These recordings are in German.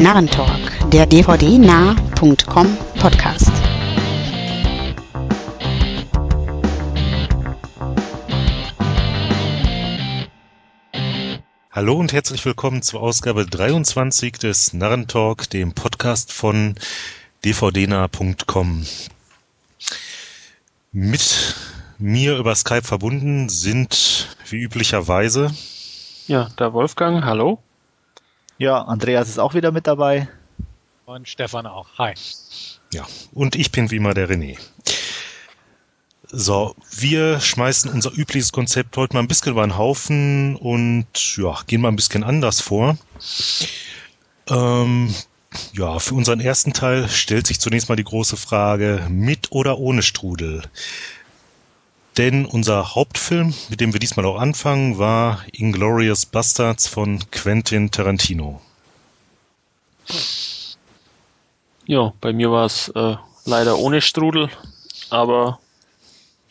Narrentalk, der dvdnah.com Podcast. Hallo und herzlich willkommen zur Ausgabe 23 des Narrentalk, dem Podcast von dvdnah.com. Mit mir über Skype verbunden sind wie üblicherweise ja, der Wolfgang, hallo. Ja, Andreas ist auch wieder mit dabei. Und Stefan auch. Hi. Ja, und ich bin wie immer der René. So, wir schmeißen unser übliches Konzept heute mal ein bisschen über den Haufen und ja, gehen mal ein bisschen anders vor. Ähm, ja, für unseren ersten Teil stellt sich zunächst mal die große Frage, mit oder ohne Strudel? Denn unser Hauptfilm, mit dem wir diesmal auch anfangen, war Inglorious Bastards von Quentin Tarantino. Ja, bei mir war es äh, leider ohne Strudel, aber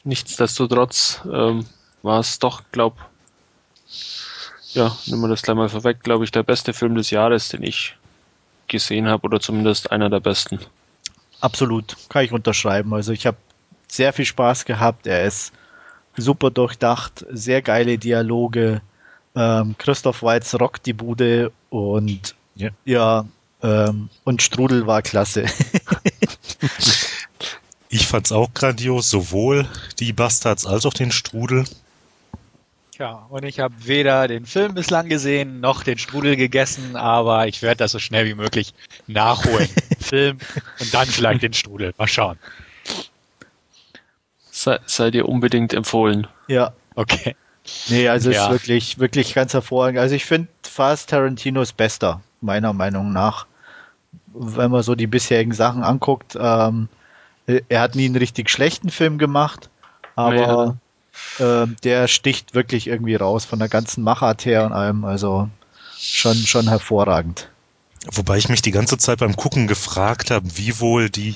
nichtsdestotrotz ähm, war es doch, glaub, ja, nehmen wir das gleich mal vorweg, glaube ich, der beste Film des Jahres, den ich gesehen habe, oder zumindest einer der besten. Absolut, kann ich unterschreiben. Also ich habe sehr viel Spaß gehabt. Er ist super durchdacht, sehr geile Dialoge. Ähm, Christoph Waltz rockt die Bude und ja, ja ähm, und Strudel war klasse. ich fand's auch grandios, sowohl die Bastards als auch den Strudel. Ja, und ich habe weder den Film bislang gesehen noch den Strudel gegessen, aber ich werde das so schnell wie möglich nachholen. Film und dann vielleicht den Strudel. Mal schauen sei, sei dir unbedingt empfohlen. Ja. Okay. Nee, also ja. ist wirklich, wirklich ganz hervorragend. Also ich finde fast Tarantinos bester, meiner Meinung nach. Wenn man so die bisherigen Sachen anguckt, ähm, er hat nie einen richtig schlechten Film gemacht, aber nee, äh, der sticht wirklich irgendwie raus von der ganzen Machart her und allem. Also schon, schon hervorragend. Wobei ich mich die ganze Zeit beim Gucken gefragt habe, wie wohl die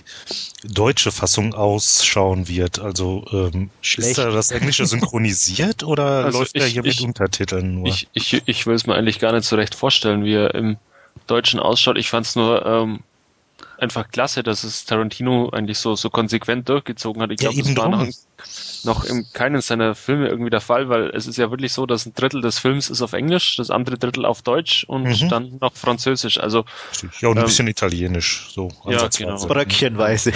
deutsche Fassung ausschauen wird. Also ähm, ist da das Englische synchronisiert oder also läuft ich, er hier ich, mit Untertiteln nur? Ich, ich, ich will es mir eigentlich gar nicht so recht vorstellen, wie er im Deutschen ausschaut. Ich fand es nur ähm, einfach klasse, dass es Tarantino eigentlich so, so konsequent durchgezogen hat. Ich glaube, ja, das war noch, noch in keinem seiner Filme irgendwie der Fall, weil es ist ja wirklich so, dass ein Drittel des Films ist auf Englisch, das andere Drittel auf Deutsch und mhm. dann noch Französisch. Also ja und ein ähm, bisschen Italienisch, so ja, genau. Bröckchenweise.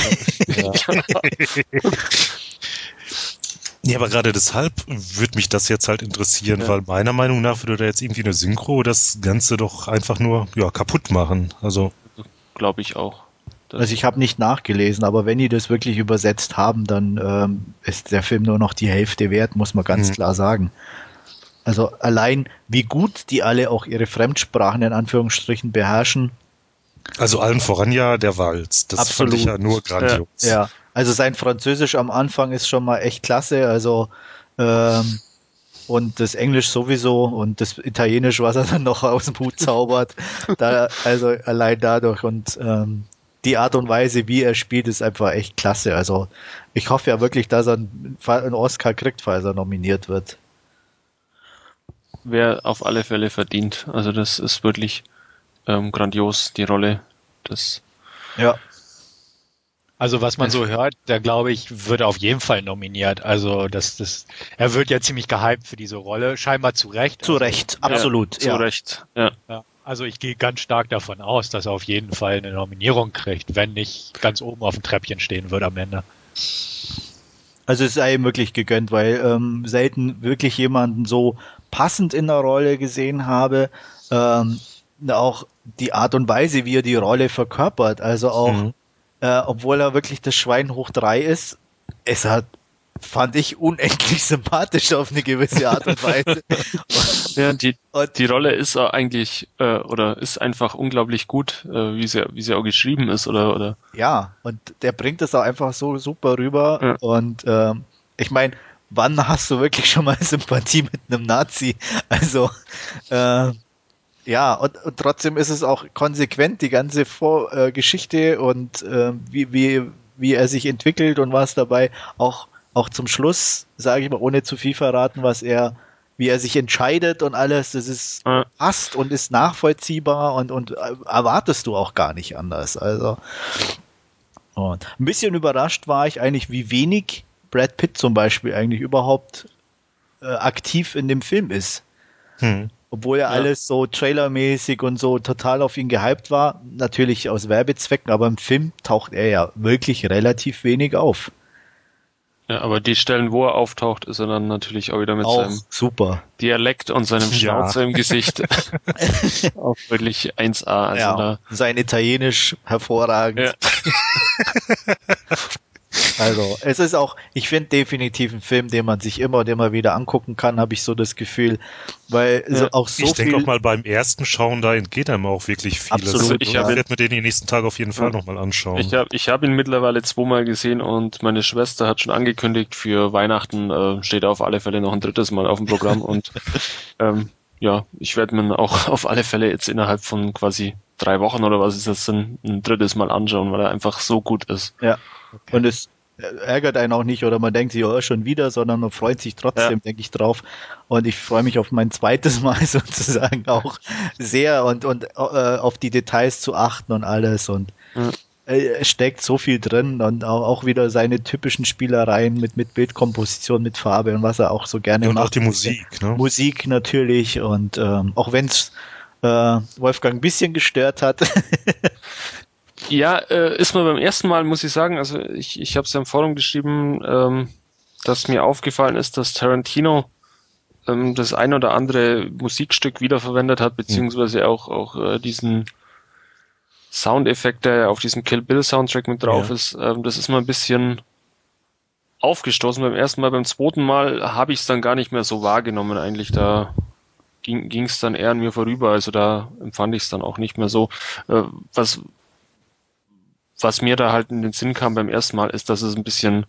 ja. Ja, aber gerade deshalb würde mich das jetzt halt interessieren, ja. weil meiner Meinung nach würde da jetzt irgendwie eine Synchro das Ganze doch einfach nur ja, kaputt machen. Also glaube ich auch. Also ich habe nicht nachgelesen, aber wenn die das wirklich übersetzt haben, dann ähm, ist der Film nur noch die Hälfte wert, muss man ganz mhm. klar sagen. Also allein wie gut die alle auch ihre Fremdsprachen in Anführungsstrichen beherrschen. Also allen voran ja der Walz. Das Absolut. fand ich ja nur grandios. Ja, ja, also sein Französisch am Anfang ist schon mal echt klasse. Also ähm, und das Englisch sowieso und das Italienisch, was er dann noch aus dem Hut zaubert. da, also allein dadurch und ähm, die Art und Weise, wie er spielt, ist einfach echt klasse. Also ich hoffe ja wirklich, dass er einen Oscar kriegt, falls er nominiert wird. Wer auf alle Fälle verdient. Also das ist wirklich ähm, grandios, die Rolle. Das ja. Also was man so hört, da glaube ich, wird er auf jeden Fall nominiert. Also das, das, er wird ja ziemlich gehypt für diese Rolle, scheinbar zu Recht. Zu also, Recht, absolut. Ja, zu Recht, ja. ja. Also ich gehe ganz stark davon aus, dass er auf jeden Fall eine Nominierung kriegt, wenn nicht ganz oben auf dem Treppchen stehen würde am Ende. Also es sei ihm wirklich gegönnt, weil ähm, selten wirklich jemanden so passend in der Rolle gesehen habe. Ähm, auch die Art und Weise, wie er die Rolle verkörpert. Also auch, mhm. äh, obwohl er wirklich das Schwein hoch drei ist, es hat fand ich unendlich sympathisch auf eine gewisse Art und Weise. ja, die, die Rolle ist eigentlich äh, oder ist einfach unglaublich gut, äh, wie sie wie sie auch geschrieben ist oder oder. Ja, und der bringt das auch einfach so super rüber ja. und ähm, ich meine, wann hast du wirklich schon mal Sympathie mit einem Nazi? Also äh, ja, und, und trotzdem ist es auch konsequent, die ganze Vor äh, Geschichte und äh, wie, wie, wie er sich entwickelt und was dabei auch auch zum Schluss, sage ich mal, ohne zu viel verraten, was er wie er sich entscheidet und alles, das ist passt und ist nachvollziehbar und, und äh, erwartest du auch gar nicht anders. Also und ein bisschen überrascht war ich eigentlich, wie wenig Brad Pitt zum Beispiel eigentlich überhaupt äh, aktiv in dem Film ist. Hm. Obwohl ja, alles so trailermäßig und so total auf ihn gehypt war, natürlich aus Werbezwecken, aber im Film taucht er ja wirklich relativ wenig auf. Ja, aber die Stellen, wo er auftaucht, ist er dann natürlich auch wieder mit Auch seinem super. Dialekt und seinem Ja. Schnauzer im Gesicht auch wirklich 1A. Also ja, sein Italienisch hervorragend. Ja. Also, es ist auch, ich finde definitiv ein Film, den man sich immer und immer wieder angucken kann, habe ich so das Gefühl, weil so, Ja. auch so ich denke auch mal beim ersten Schauen, da entgeht einem auch wirklich vieles. Absolut, ich ja. werde mir den die nächsten Tage auf jeden Fall Ja. nochmal anschauen. ich habe ich hab ihn mittlerweile zweimal gesehen und meine Schwester hat schon angekündigt, für Weihnachten äh, steht auf alle Fälle noch ein drittes Mal auf dem Programm und ähm, ja, ich werde mir auch auf alle Fälle jetzt innerhalb von quasi drei Wochen oder was ist das denn, ein drittes Mal anschauen, weil er einfach so gut ist. Ja. Und es ärgert einen auch nicht oder man denkt sich, oh, schon wieder, sondern man freut sich trotzdem, Ja. denke ich drauf. Und ich freue mich auf mein zweites Mal sozusagen auch sehr und, und äh, auf die Details zu achten und alles und Ja. äh, es steckt so viel drin und auch, auch wieder seine typischen Spielereien mit, mit Bildkomposition, mit Farbe und was er auch so gerne und macht. auch die Musik. Ne? Musik natürlich und ähm, auch wenn es äh, Wolfgang ein bisschen gestört hat. Ja, äh, ist mir beim ersten Mal, muss ich sagen, also ich, ich habe es ja im Forum geschrieben, ähm, dass mir aufgefallen ist, dass Tarantino ähm, das ein oder andere Musikstück wiederverwendet hat, beziehungsweise auch, auch äh, diesen Soundeffekt, der auf diesem Kill Bill Soundtrack mit drauf Ja. ist. Ähm, das ist mal ein bisschen aufgestoßen beim ersten Mal. Beim zweiten Mal habe ich es dann gar nicht mehr so wahrgenommen eigentlich. Da ging es dann eher an mir vorüber. Also da empfand ich es dann auch nicht mehr so. Äh, was, was mir da halt in den Sinn kam beim ersten Mal, ist, dass es ein bisschen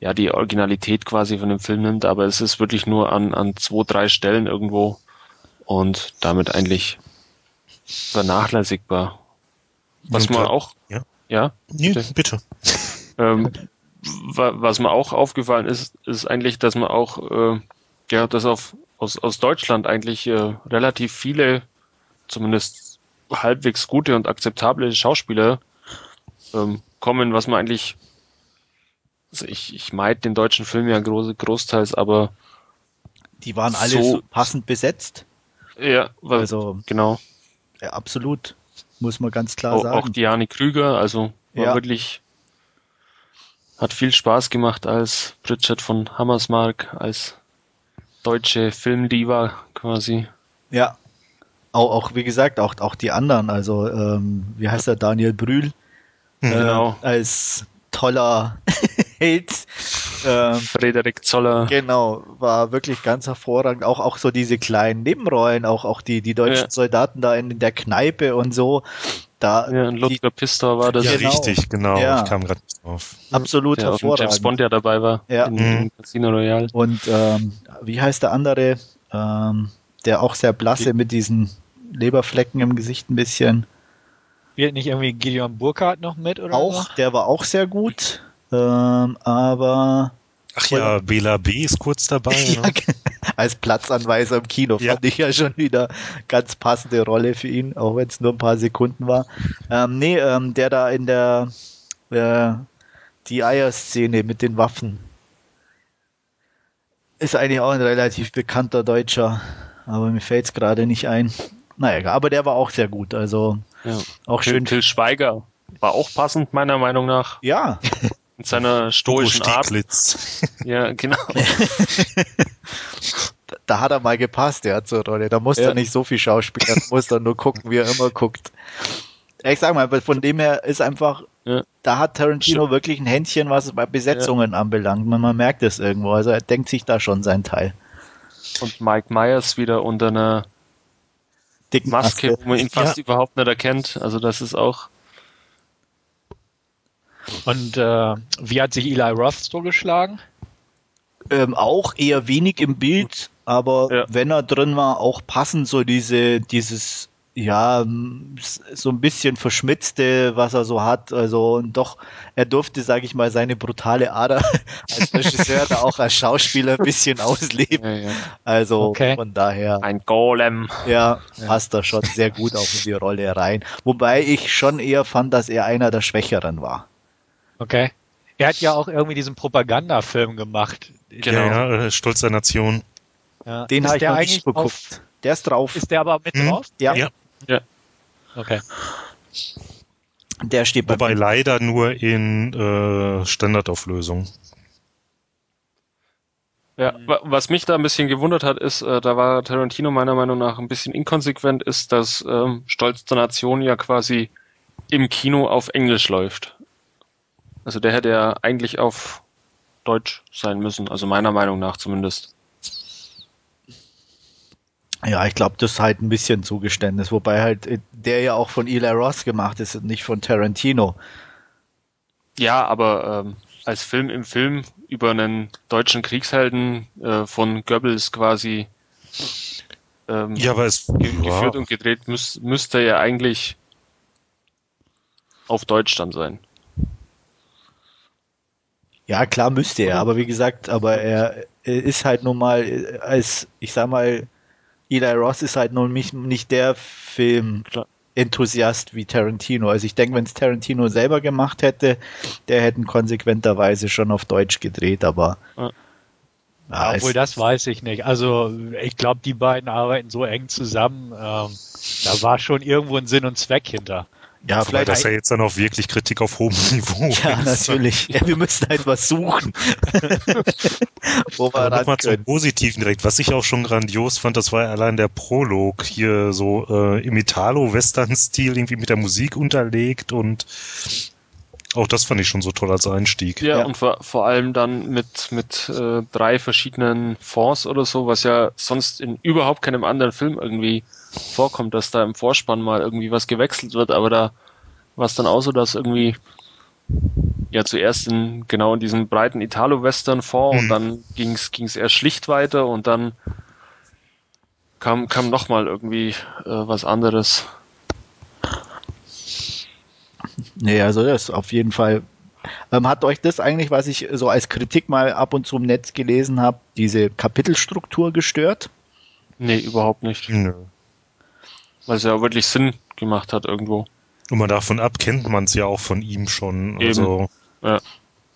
ja die Originalität quasi von dem Film nimmt, aber es ist wirklich nur an, an zwei, drei Stellen irgendwo und damit eigentlich vernachlässigbar. Was man auch, ja. ja, Nee, bitte. bitte. ähm, wa was mir auch aufgefallen ist, ist eigentlich, dass man auch, äh, ja, dass auf, aus, aus Deutschland eigentlich äh, relativ viele, zumindest halbwegs gute und akzeptable Schauspieler ähm, kommen, was man eigentlich, also ich, ich meid den deutschen Film ja groß, großteils, aber Die waren alle So- so passend besetzt. ja, weil, Also genau, ja, absolut, muss man ganz klar auch, sagen. auch Diane Krüger, also war Ja. wirklich, hat viel Spaß gemacht als Bridget von Hammersmark, als deutsche Filmdiva quasi. Ja. Auch, auch wie gesagt, auch, auch die anderen, also ähm, wie heißt er, Daniel Brühl, Hm. äh, Genau. als toller Held. Ähm, Frederik Zoller. genau, war wirklich ganz hervorragend. Auch, auch so diese kleinen Nebenrollen, auch, auch die, die deutschen Ja. Soldaten da in, in der Kneipe und so. Da Ja, und die, Ludger Pistor war das, Ja, Genau. richtig, genau. Ja. Ich kam gerade drauf. absolut der hervorragend. James Bond ja dabei war. Ja. In, Mhm. in Casino Royale. Und ähm, wie heißt der andere, ähm, der auch sehr blasse mit diesen Leberflecken im Gesicht ein bisschen. Spielt nicht irgendwie Gideon Burkhardt noch mit oder Auch, der war auch sehr gut. Ähm, aber Ach ja, Bela B. ist kurz dabei. ja, Ne? als Platzanweiser im Kino Ja. fand ich ja schon wieder ganz passende Rolle für ihn, auch wenn es nur ein paar Sekunden war. Ähm, nee, ähm, der da in der äh, die Eierszene mit den Waffen ist eigentlich auch ein relativ bekannter Deutscher, aber mir fällt es gerade nicht ein. Naja, aber der war auch sehr gut, also Ja. auch schön. Till Schweiger war auch passend, meiner Meinung nach, Ja, mit seiner stoischen Art. Ja, genau. da hat er mal gepasst, der hat zur Rolle. Da muss Ja. er nicht so viel Schauspieler, muss er nur gucken, wie er immer guckt. Ich sag mal, von dem her ist einfach, Ja. da hat Tarantino wirklich ein Händchen, was es bei Besetzungen anbelangt. Man, man merkt es irgendwo. Also er denkt sich da schon sein Teil. Und Mike Myers wieder unter einer Dicken Maske, wo man ihn fast Ja. überhaupt nicht erkennt. Also das ist auch, Und äh, wie hat sich Eli Roth so geschlagen? Ähm, auch eher wenig im Bild, aber Ja. wenn er drin war, auch passend so diese, dieses ja, so ein bisschen verschmitzte, was er so hat. Also und doch, er durfte, sage ich mal, seine brutale Ader als Regisseur da auch als Schauspieler ein bisschen ausleben. Ja, ja. Also okay. von daher. Ein Golem. Ja, ja, passt da schon sehr gut auch in die Rolle rein. Wobei ich schon eher fand, dass er einer der Schwächeren war. Okay. Er hat ja auch irgendwie diesen Propagandafilm gemacht. Genau, ja, Stolz der Nation. Ja. Den habe ich noch nicht geguckt. Auf, der ist drauf. Ist der aber mit hm? drauf? Ja. ja. Ja. Okay. Der steht bei Wobei leider nur in äh, Standardauflösung. Ja, was mich da ein bisschen gewundert hat, ist, äh, da war Tarantino meiner Meinung nach ein bisschen inkonsequent, ist, dass ähm, Stolz der Nation ja quasi im Kino auf Englisch läuft. Also der hätte ja eigentlich auf Deutsch sein müssen, also meiner Meinung nach zumindest. Ja, ich glaube, das ist halt ein bisschen Zugeständnis, wobei halt äh, der ja auch von Eli Ross gemacht ist und nicht von Tarantino. Ja, aber ähm, als Film im Film über einen deutschen Kriegshelden äh, von Goebbels quasi ähm, ja, aber es, ge ja. geführt und gedreht, müß, müsste ja eigentlich auf Deutsch dann sein. Ja, klar müsste er, aber wie gesagt, aber er, er ist halt nun mal äh, als, ich sag mal, Eli Ross ist halt noch nicht, nicht der Film-Enthusiast wie Tarantino. Also ich denke, wenn es Tarantino selber gemacht hätte, der hätten konsequenterweise schon auf Deutsch gedreht, aber ja. Ja, obwohl das weiß ich nicht. Also ich glaube, die beiden arbeiten so eng zusammen. Ähm, da war schon irgendwo ein Sinn und Zweck hinter. Ja, Wobei vielleicht. Das ja jetzt dann auch wirklich Kritik auf hohem Niveau. Ja, ist. natürlich. Ja, wir müssen halt was suchen. Wo wir Aber nochmal zum Positiven direkt. Was ich auch schon grandios fand, das war allein der Prolog hier so äh, im Italo-Western-Stil irgendwie mit der Musik unterlegt und auch das fand ich schon so toll als Einstieg. Ja, ja. und vor, vor allem dann mit, mit äh, drei verschiedenen Fonds oder so, was ja sonst in überhaupt keinem anderen Film irgendwie vorkommt, dass da im Vorspann mal irgendwie was gewechselt wird, aber da war es dann auch so, dass irgendwie ja zuerst in genau in diesem breiten Italo-Western-Fond mhm. und dann ging es eher schlicht weiter und dann kam, kam nochmal irgendwie äh, was anderes. Nee, also das auf jeden Fall. Ähm, hat euch das eigentlich, was ich so als Kritik mal ab und zu im Netz gelesen habe, diese Kapitelstruktur gestört? Nee, überhaupt nicht. Nö. Weil es ja wirklich Sinn gemacht hat irgendwo. Und man davon ab kennt man es ja auch von ihm schon. Eben. Also ja.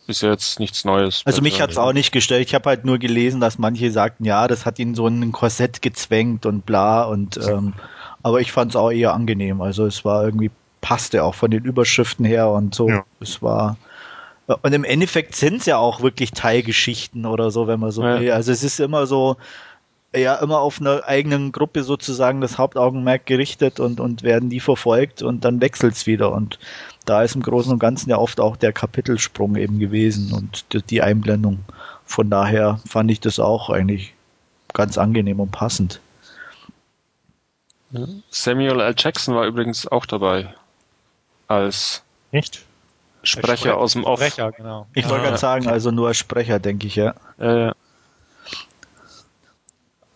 Ist ja jetzt nichts Neues. Also mich hat es auch nicht gestellt. Ich habe halt nur gelesen, dass manche sagten, ja, das hat ihn so in ein Korsett gezwängt und bla und ähm, aber ich fand es auch eher angenehm. Also es war irgendwie passte auch von den Überschriften her und so. Ja. Es war und im Endeffekt sind es ja auch wirklich Teilgeschichten oder so, wenn man so ja. will. Also es ist immer so, ja immer auf einer eigenen Gruppe sozusagen das Hauptaugenmerk gerichtet und, und werden die verfolgt und dann wechselt's wieder. Und da ist im Großen und Ganzen ja oft auch der Kapitelsprung eben gewesen und die Einblendung. Von daher fand ich das auch eigentlich ganz angenehm und passend. Samuel L. Jackson war übrigens auch dabei. Als Nicht? Sprecher, Sprecher aus dem Off. Sprecher, genau. Ich wollte gerade sagen, also nur als Sprecher, denke ich, ja. Äh,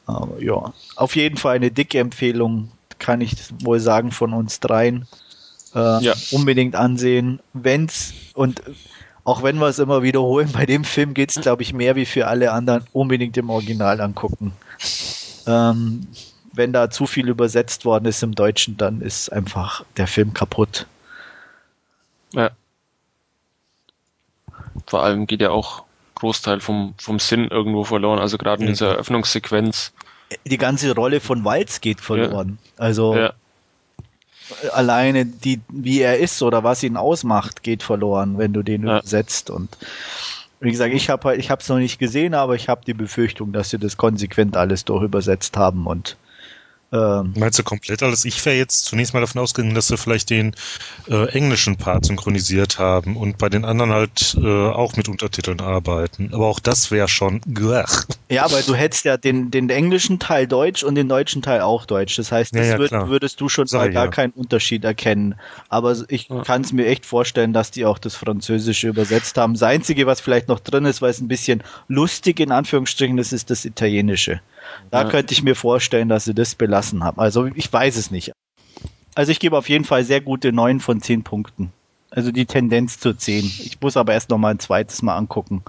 aber ja, auf jeden Fall eine dicke Empfehlung, kann ich wohl sagen, von uns dreien. Äh, ja. Unbedingt ansehen. Wenn's, und auch wenn wir es immer wiederholen, bei dem Film geht es, glaube ich, mehr wie für alle anderen, unbedingt im Original angucken. Ähm, wenn da zu viel übersetzt worden ist im Deutschen, dann ist einfach der Film kaputt. Ja. Vor allem geht ja auch Großteil vom, vom Sinn irgendwo verloren. Also gerade in dieser Eröffnungssequenz. Die ganze Rolle von Walz geht verloren. Ja. Also ja. alleine die, wie er ist oder was ihn ausmacht, geht verloren, wenn du den ja. übersetzt. Und wie gesagt, ich habe halt, ich habe es noch nicht gesehen, aber ich habe die Befürchtung, dass sie das konsequent alles durch übersetzt haben und ähm, Meinst du komplett alles? Ich wäre jetzt zunächst mal davon ausgegangen, dass sie vielleicht den äh, englischen Part synchronisiert haben und bei den anderen halt äh, auch mit Untertiteln arbeiten. Aber auch das wäre schon. Gleich. Ja, aber du hättest ja den, den englischen Teil Deutsch und den deutschen Teil auch Deutsch. Das heißt, das ja, ja, würd, würdest du schon mal gar ja. keinen Unterschied erkennen. Aber ich ja. kann es mir echt vorstellen, dass die auch das Französische übersetzt haben. Das Einzige, was vielleicht noch drin ist, weil es ein bisschen lustig in Anführungsstrichen ist, ist das Italienische. Da ja. könnte ich mir vorstellen, dass sie das belassen haben. Also ich weiß es nicht. Also ich gebe auf jeden Fall sehr gute 9 von 10 Punkten. Also die Tendenz zu 10. Ich muss aber erst noch mal ein zweites Mal angucken.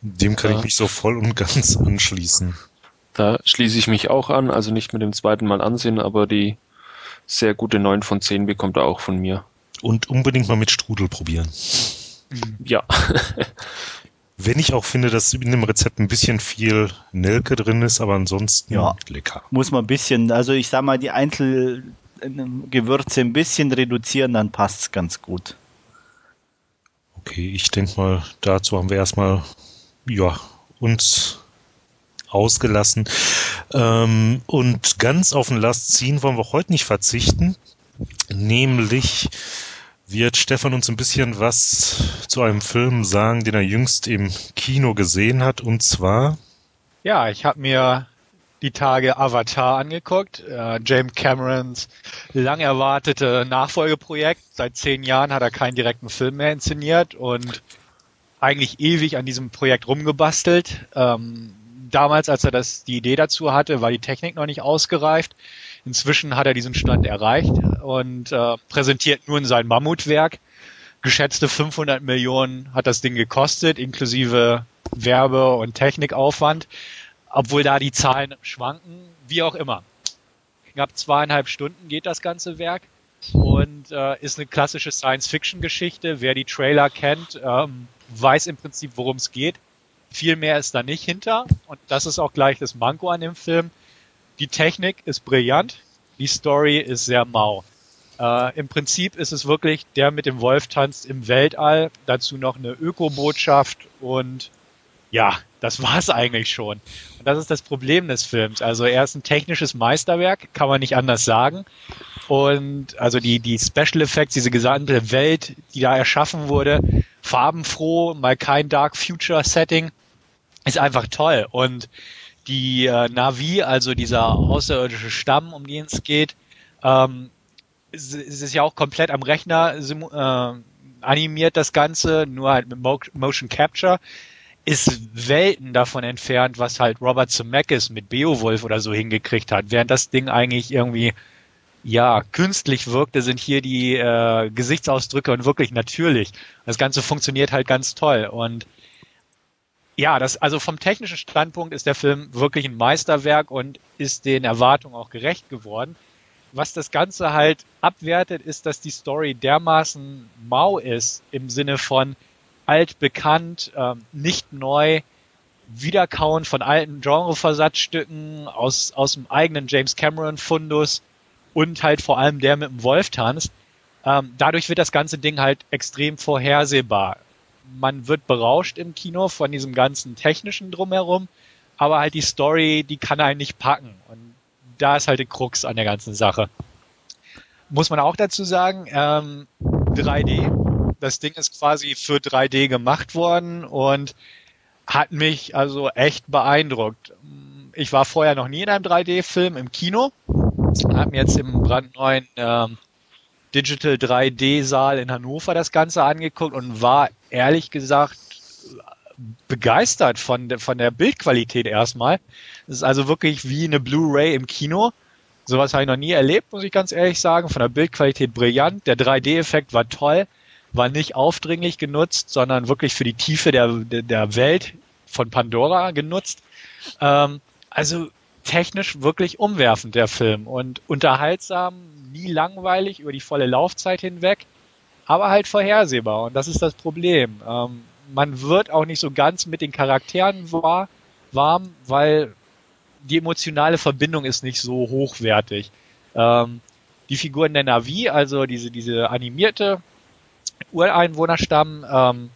Dem kann ja. ich mich so voll und ganz anschließen. Da schließe ich mich auch an, also nicht mit dem zweiten Mal ansehen, aber die sehr gute 9 von 10 bekommt er auch von mir. Und unbedingt mal mit Strudel probieren. Ja. Wenn ich auch finde, dass in dem Rezept ein bisschen viel Nelke drin ist, aber ansonsten ja. lecker. Muss man ein bisschen, also ich sag mal, die Einzelgewürze ein bisschen reduzieren, dann passt es ganz gut. Okay, ich denke mal, dazu haben wir erstmal ja, uns ausgelassen. Ähm, und ganz auf den Last ziehen wollen wir heute nicht verzichten. Nämlich wird Stefan uns ein bisschen was zu einem Film sagen, den er jüngst im Kino gesehen hat. Und zwar. Ja, ich habe mir die Tage Avatar angeguckt. Äh, James Camerons lang erwartete Nachfolgeprojekt. Seit zehn Jahren hat er keinen direkten Film mehr inszeniert und eigentlich ewig an diesem Projekt rumgebastelt. Ähm, damals, als er das, die Idee dazu hatte, war die Technik noch nicht ausgereift. Inzwischen hat er diesen Stand erreicht und äh, präsentiert nun sein Mammutwerk. Geschätzte 500 Millionen hat das Ding gekostet, inklusive Werbe- und Technikaufwand, obwohl da die Zahlen schwanken, wie auch immer. Knapp zweieinhalb Stunden geht das ganze Werk und äh, ist eine klassische Science-Fiction-Geschichte. Wer die Trailer kennt, ähm, weiß im Prinzip, worum es geht. Viel mehr ist da nicht hinter. Und das ist auch gleich das Manko an dem Film. Die Technik ist brillant, die Story ist sehr mau. Äh, Im Prinzip ist es wirklich, der mit dem Wolf tanzt im Weltall, dazu noch eine Ökobotschaft und ja, das war's eigentlich schon. Und das ist das Problem des Films. Also er ist ein technisches Meisterwerk, kann man nicht anders sagen. Und also die, die Special Effects, diese gesamte Welt, die da erschaffen wurde, farbenfroh, mal kein Dark Future Setting, ist einfach toll. Und die äh, Navi, also dieser außerirdische Stamm, um den es geht, ähm, es, ist ja auch komplett am Rechner äh, animiert das Ganze, nur halt mit Mo Motion Capture ist Welten davon entfernt, was halt Robert Zemeckis mit Beowulf oder so hingekriegt hat. Während das Ding eigentlich irgendwie ja künstlich wirkte, sind hier die äh, Gesichtsausdrücke und wirklich natürlich. Das Ganze funktioniert halt ganz toll und ja, das, also vom technischen Standpunkt ist der Film wirklich ein Meisterwerk und ist den Erwartungen auch gerecht geworden. Was das Ganze halt abwertet, ist, dass die Story dermaßen mau ist im Sinne von altbekannt, ähm, nicht neu, Wiederkauen von alten Genreversatzstücken aus, aus dem eigenen James Cameron Fundus und halt vor allem der mit dem Wolf tanzt. Ähm, dadurch wird das ganze Ding halt extrem vorhersehbar man wird berauscht im Kino von diesem ganzen technischen drumherum, aber halt die Story, die kann einen nicht packen. Und da ist halt die Krux an der ganzen Sache. Muss man auch dazu sagen, ähm, 3D, das Ding ist quasi für 3D gemacht worden und hat mich also echt beeindruckt. Ich war vorher noch nie in einem 3D-Film im Kino, habe mir jetzt im brandneuen ähm, Digital 3D-Saal in Hannover das Ganze angeguckt und war ehrlich gesagt begeistert von, der von der Bildqualität erstmal. Es ist also wirklich wie eine Blu-ray im Kino. Sowas habe ich noch nie erlebt, muss ich ganz ehrlich sagen. Von der Bildqualität brillant. Der 3D-Effekt war toll, war nicht aufdringlich genutzt, sondern wirklich für die Tiefe der, der Welt von Pandora genutzt. Ähm, also technisch wirklich umwerfend, der Film. Und unterhaltsam, nie langweilig über die volle Laufzeit hinweg, aber halt vorhersehbar. Und das ist das Problem. Ähm, man wird auch nicht so ganz mit den Charakteren war, warm, weil die emotionale Verbindung ist nicht so hochwertig. Ähm, die Figuren der Navi, also diese, diese animierte Ureinwohnerstamm, ähm,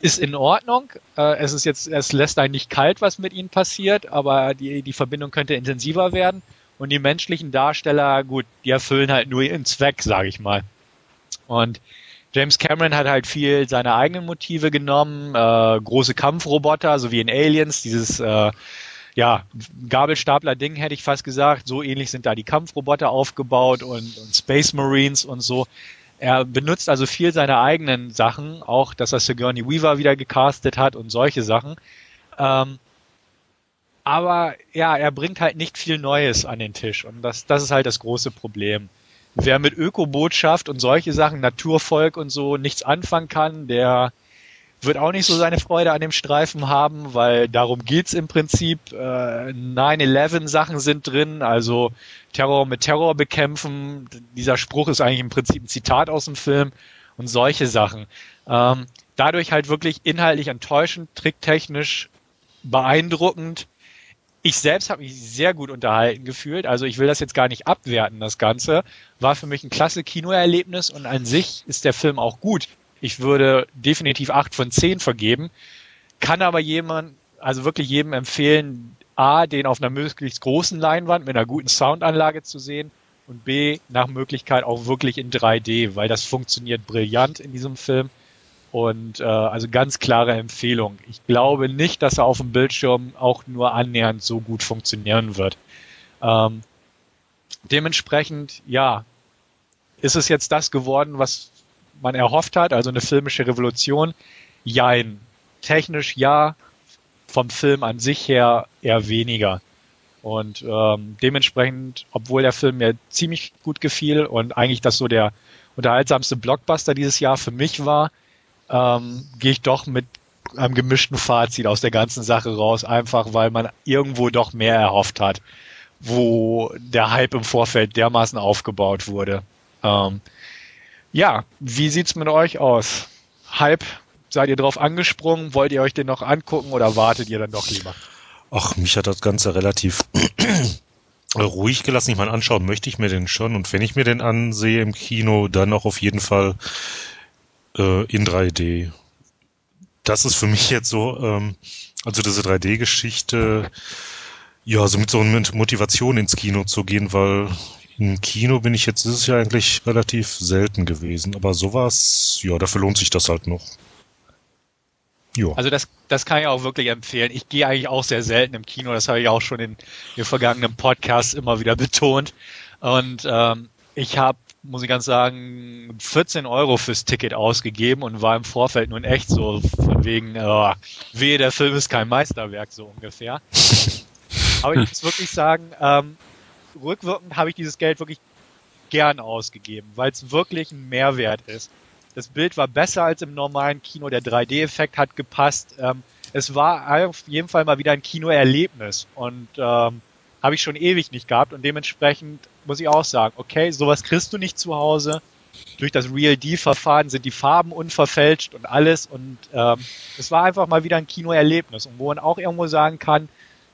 ist in Ordnung. Äh, es ist jetzt, es lässt einen nicht kalt, was mit ihnen passiert, aber die, die Verbindung könnte intensiver werden. Und die menschlichen Darsteller, gut, die erfüllen halt nur ihren Zweck, sage ich mal. Und James Cameron hat halt viel seine eigenen Motive genommen, äh, große Kampfroboter, so wie in Aliens, dieses äh, ja, Gabelstapler-Ding hätte ich fast gesagt. So ähnlich sind da die Kampfroboter aufgebaut und, und Space Marines und so. Er benutzt also viel seiner eigenen Sachen, auch dass er Sigourney Weaver wieder gecastet hat und solche Sachen. Ähm, aber ja, er bringt halt nicht viel Neues an den Tisch und das, das ist halt das große Problem. Wer mit Ökobotschaft und solche Sachen, Naturvolk und so nichts anfangen kann, der wird auch nicht so seine Freude an dem Streifen haben, weil darum geht's im Prinzip. Äh, 9-11-Sachen sind drin, also Terror mit Terror bekämpfen. Dieser Spruch ist eigentlich im Prinzip ein Zitat aus dem Film und solche Sachen. Ähm, dadurch halt wirklich inhaltlich enttäuschend, tricktechnisch beeindruckend. Ich selbst habe mich sehr gut unterhalten gefühlt. Also ich will das jetzt gar nicht abwerten, das Ganze. War für mich ein klasse Kinoerlebnis und an sich ist der Film auch gut. Ich würde definitiv acht von zehn vergeben, kann aber jemand, also wirklich jedem empfehlen, A, den auf einer möglichst großen Leinwand mit einer guten Soundanlage zu sehen und B, nach Möglichkeit auch wirklich in 3D, weil das funktioniert brillant in diesem Film. Und äh, also ganz klare Empfehlung. Ich glaube nicht, dass er auf dem Bildschirm auch nur annähernd so gut funktionieren wird. Ähm, dementsprechend, ja, ist es jetzt das geworden, was man erhofft hat, also eine filmische Revolution? Jein. Technisch ja, vom Film an sich her eher weniger. Und ähm, dementsprechend, obwohl der Film mir ziemlich gut gefiel und eigentlich das so der unterhaltsamste Blockbuster dieses Jahr für mich war, ähm, gehe ich doch mit einem gemischten Fazit aus der ganzen Sache raus, einfach weil man irgendwo doch mehr erhofft hat, wo der Hype im Vorfeld dermaßen aufgebaut wurde. Ähm, ja, wie sieht's mit euch aus? Hype, seid ihr drauf angesprungen? Wollt ihr euch den noch angucken oder wartet ihr dann doch lieber? Ach, mich hat das Ganze relativ ruhig gelassen. Ich meine, anschauen möchte ich mir den schon. Und wenn ich mir den ansehe im Kino, dann auch auf jeden Fall äh, in 3D. Das ist für mich jetzt so, ähm, also diese 3D-Geschichte, ja, so mit so einer Motivation ins Kino zu gehen, weil im Kino bin ich jetzt dieses Jahr eigentlich relativ selten gewesen, aber sowas, ja, dafür lohnt sich das halt noch. Jo. Also das, das kann ich auch wirklich empfehlen. Ich gehe eigentlich auch sehr selten im Kino, das habe ich auch schon in den vergangenen Podcasts immer wieder betont. Und ähm, ich habe, muss ich ganz sagen, 14 Euro fürs Ticket ausgegeben und war im Vorfeld nun echt so von wegen, äh, wehe, der Film ist kein Meisterwerk, so ungefähr. Aber ich muss wirklich sagen, ähm, rückwirkend habe ich dieses Geld wirklich gern ausgegeben, weil es wirklich ein Mehrwert ist. Das Bild war besser als im normalen Kino, der 3D-Effekt hat gepasst. Ähm, es war auf jeden Fall mal wieder ein Kinoerlebnis und ähm, habe ich schon ewig nicht gehabt und dementsprechend muss ich auch sagen, okay, sowas kriegst du nicht zu Hause. Durch das Real D-Verfahren sind die Farben unverfälscht und alles und ähm, es war einfach mal wieder ein Kinoerlebnis und wo man auch irgendwo sagen kann,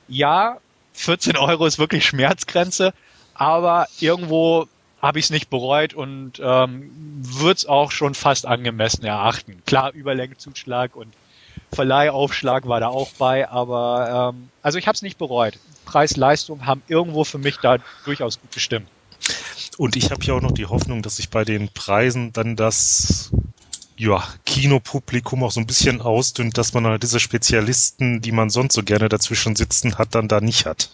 ja, 14 Euro ist wirklich Schmerzgrenze, aber irgendwo habe ich es nicht bereut und ähm, würde es auch schon fast angemessen erachten. Klar, Überlängezuschlag und Verleihaufschlag war da auch bei, aber ähm, also ich habe es nicht bereut. Preis-Leistung haben irgendwo für mich da durchaus gut gestimmt. Und ich habe ja auch noch die Hoffnung, dass sich bei den Preisen dann das ja, Kinopublikum auch so ein bisschen ausdünnt, dass man halt diese Spezialisten, die man sonst so gerne dazwischen sitzen hat, dann da nicht hat.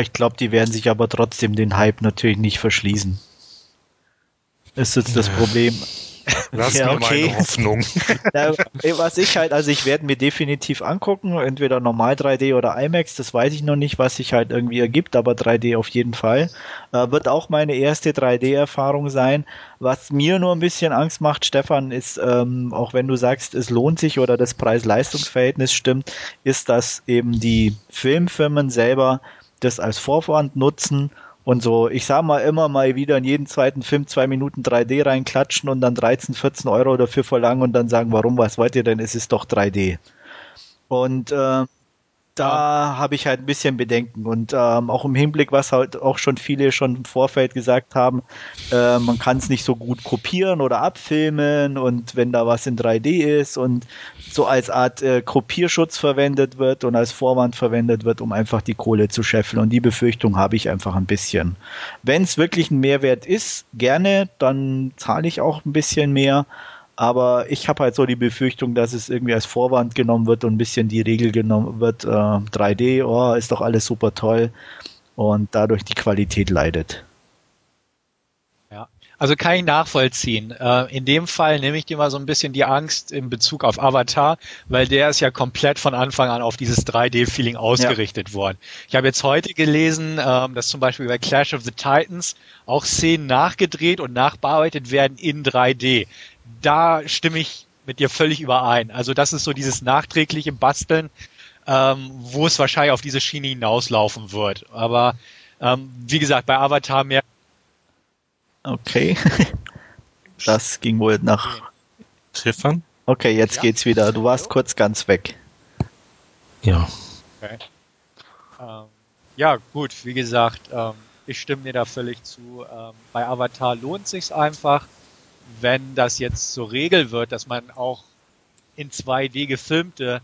Ich glaube, die werden sich aber trotzdem den Hype natürlich nicht verschließen. Ist jetzt das Problem. Das ja, okay. meine Hoffnung. Ja, was ich halt, also ich werde mir definitiv angucken, entweder normal 3D oder IMAX, das weiß ich noch nicht, was sich halt irgendwie ergibt, aber 3D auf jeden Fall. Äh, wird auch meine erste 3D-Erfahrung sein. Was mir nur ein bisschen Angst macht, Stefan, ist, ähm, auch wenn du sagst, es lohnt sich oder das Preis-Leistungs-Verhältnis stimmt, ist, dass eben die Filmfirmen selber das als Vorwand nutzen, und so, ich sag mal immer mal wieder in jeden zweiten Film zwei Minuten 3D reinklatschen und dann 13, 14 Euro dafür verlangen und dann sagen, warum, was wollt ihr denn, es ist doch 3D. Und äh, da habe ich halt ein bisschen Bedenken und ähm, auch im Hinblick, was halt auch schon viele schon im Vorfeld gesagt haben, äh, man kann es nicht so gut kopieren oder abfilmen und wenn da was in 3D ist und so als Art äh, Kopierschutz verwendet wird und als Vorwand verwendet wird, um einfach die Kohle zu scheffeln und die Befürchtung habe ich einfach ein bisschen. Wenn es wirklich ein Mehrwert ist, gerne, dann zahle ich auch ein bisschen mehr. Aber ich habe halt so die Befürchtung, dass es irgendwie als Vorwand genommen wird und ein bisschen die Regel genommen wird, äh, 3D, oh, ist doch alles super toll und dadurch die Qualität leidet. Ja, Also kann ich nachvollziehen. Äh, in dem Fall nehme ich dir mal so ein bisschen die Angst in Bezug auf Avatar, weil der ist ja komplett von Anfang an auf dieses 3D-Feeling ausgerichtet ja. worden. Ich habe jetzt heute gelesen, ähm, dass zum Beispiel bei Clash of the Titans auch Szenen nachgedreht und nachbearbeitet werden in 3D. Da stimme ich mit dir völlig überein. Also das ist so dieses nachträgliche Basteln, ähm, wo es wahrscheinlich auf diese Schiene hinauslaufen wird. Aber ähm, wie gesagt, bei Avatar mehr Okay. Das ging wohl nach. Stefan? Okay, jetzt ja. geht's wieder. Du warst kurz ganz weg. Ja. Okay. Ähm, ja, gut, wie gesagt, ähm, ich stimme dir da völlig zu. Ähm, bei Avatar lohnt sich's einfach, wenn das jetzt zur Regel wird, dass man auch in 2D gefilmte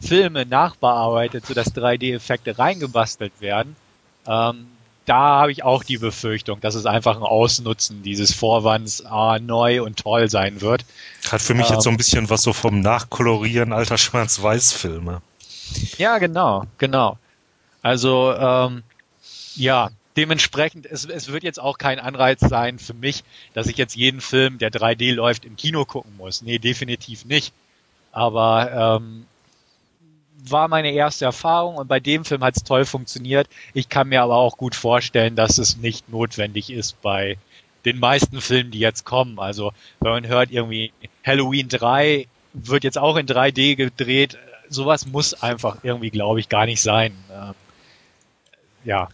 Filme nachbearbeitet, sodass 3D-Effekte reingebastelt werden. Ähm, da habe ich auch die Befürchtung, dass es einfach ein Ausnutzen dieses Vorwands ah, neu und toll sein wird. Hat für mich ähm, jetzt so ein ähm, bisschen was so vom Nachkolorieren alter Schwarz-Weiß-Filme. Ja, genau, genau. Also, ähm, ja, dementsprechend, es, es wird jetzt auch kein Anreiz sein für mich, dass ich jetzt jeden Film, der 3D läuft, im Kino gucken muss. Nee, definitiv nicht. Aber ähm, war meine erste Erfahrung und bei dem Film hat es toll funktioniert. Ich kann mir aber auch gut vorstellen, dass es nicht notwendig ist bei den meisten Filmen, die jetzt kommen. Also wenn man hört, irgendwie Halloween 3 wird jetzt auch in 3D gedreht, sowas muss einfach irgendwie, glaube ich, gar nicht sein. Ähm, ja,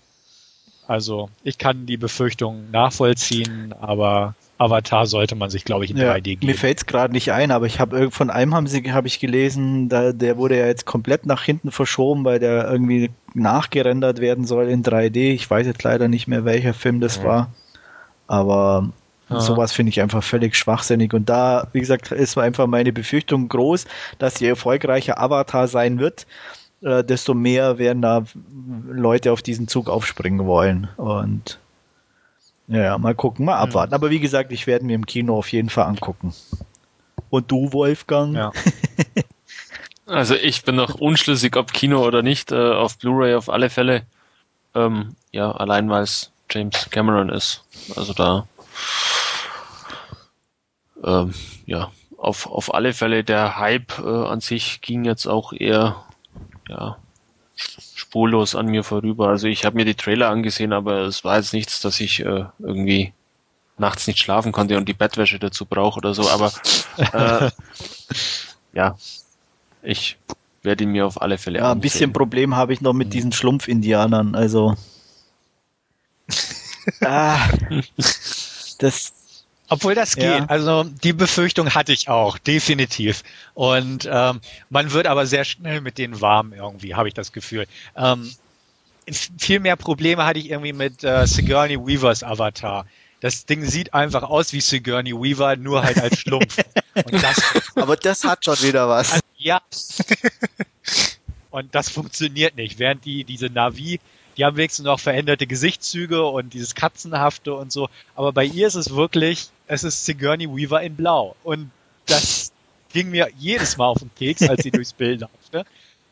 also ich kann die Befürchtung nachvollziehen, aber Avatar sollte man sich, glaube ich, in ja, 3D geben. Mir fällt es gerade nicht ein, aber ich habe von einem haben sie habe ich gelesen, da, der wurde ja jetzt komplett nach hinten verschoben, weil der irgendwie nachgerendert werden soll in 3D. Ich weiß jetzt leider nicht mehr, welcher Film das ja. war, aber ja. sowas finde ich einfach völlig schwachsinnig. Und da, wie gesagt, ist einfach meine Befürchtung groß, dass je erfolgreicher Avatar sein wird, äh, desto mehr werden da Leute auf diesen Zug aufspringen wollen. Und ja, mal gucken, mal abwarten. Aber wie gesagt, ich werde mir im Kino auf jeden Fall angucken. Und du, Wolfgang? Ja. also ich bin noch unschlüssig, ob Kino oder nicht. Äh, auf Blu-ray auf alle Fälle. Ähm, ja, allein weil es James Cameron ist. Also da. Ähm, ja, auf, auf alle Fälle der Hype äh, an sich ging jetzt auch eher ja, spurlos an mir vorüber. Also ich habe mir die Trailer angesehen, aber es war jetzt nichts, dass ich äh, irgendwie nachts nicht schlafen konnte und die Bettwäsche dazu brauche oder so. Aber äh, ja, ich werde ihn mir auf alle Fälle Ja, ansehen. ein bisschen Problem habe ich noch mit mhm. diesen Schlumpf-Indianern. Also ah, das obwohl das geht. Ja. Also die Befürchtung hatte ich auch, definitiv. Und ähm, man wird aber sehr schnell mit denen warm irgendwie, habe ich das Gefühl. Ähm, viel mehr Probleme hatte ich irgendwie mit äh, Sigourney Weavers Avatar. Das Ding sieht einfach aus wie Sigourney Weaver, nur halt als Schlumpf. das, aber das hat schon wieder was. Also, ja. Und das funktioniert nicht. Während die, diese Navi die haben wenigstens noch veränderte Gesichtszüge und dieses Katzenhafte und so. Aber bei ihr ist es wirklich, es ist Sigourney Weaver in Blau. Und das ging mir jedes Mal auf den Keks, als sie durchs Bild laufte.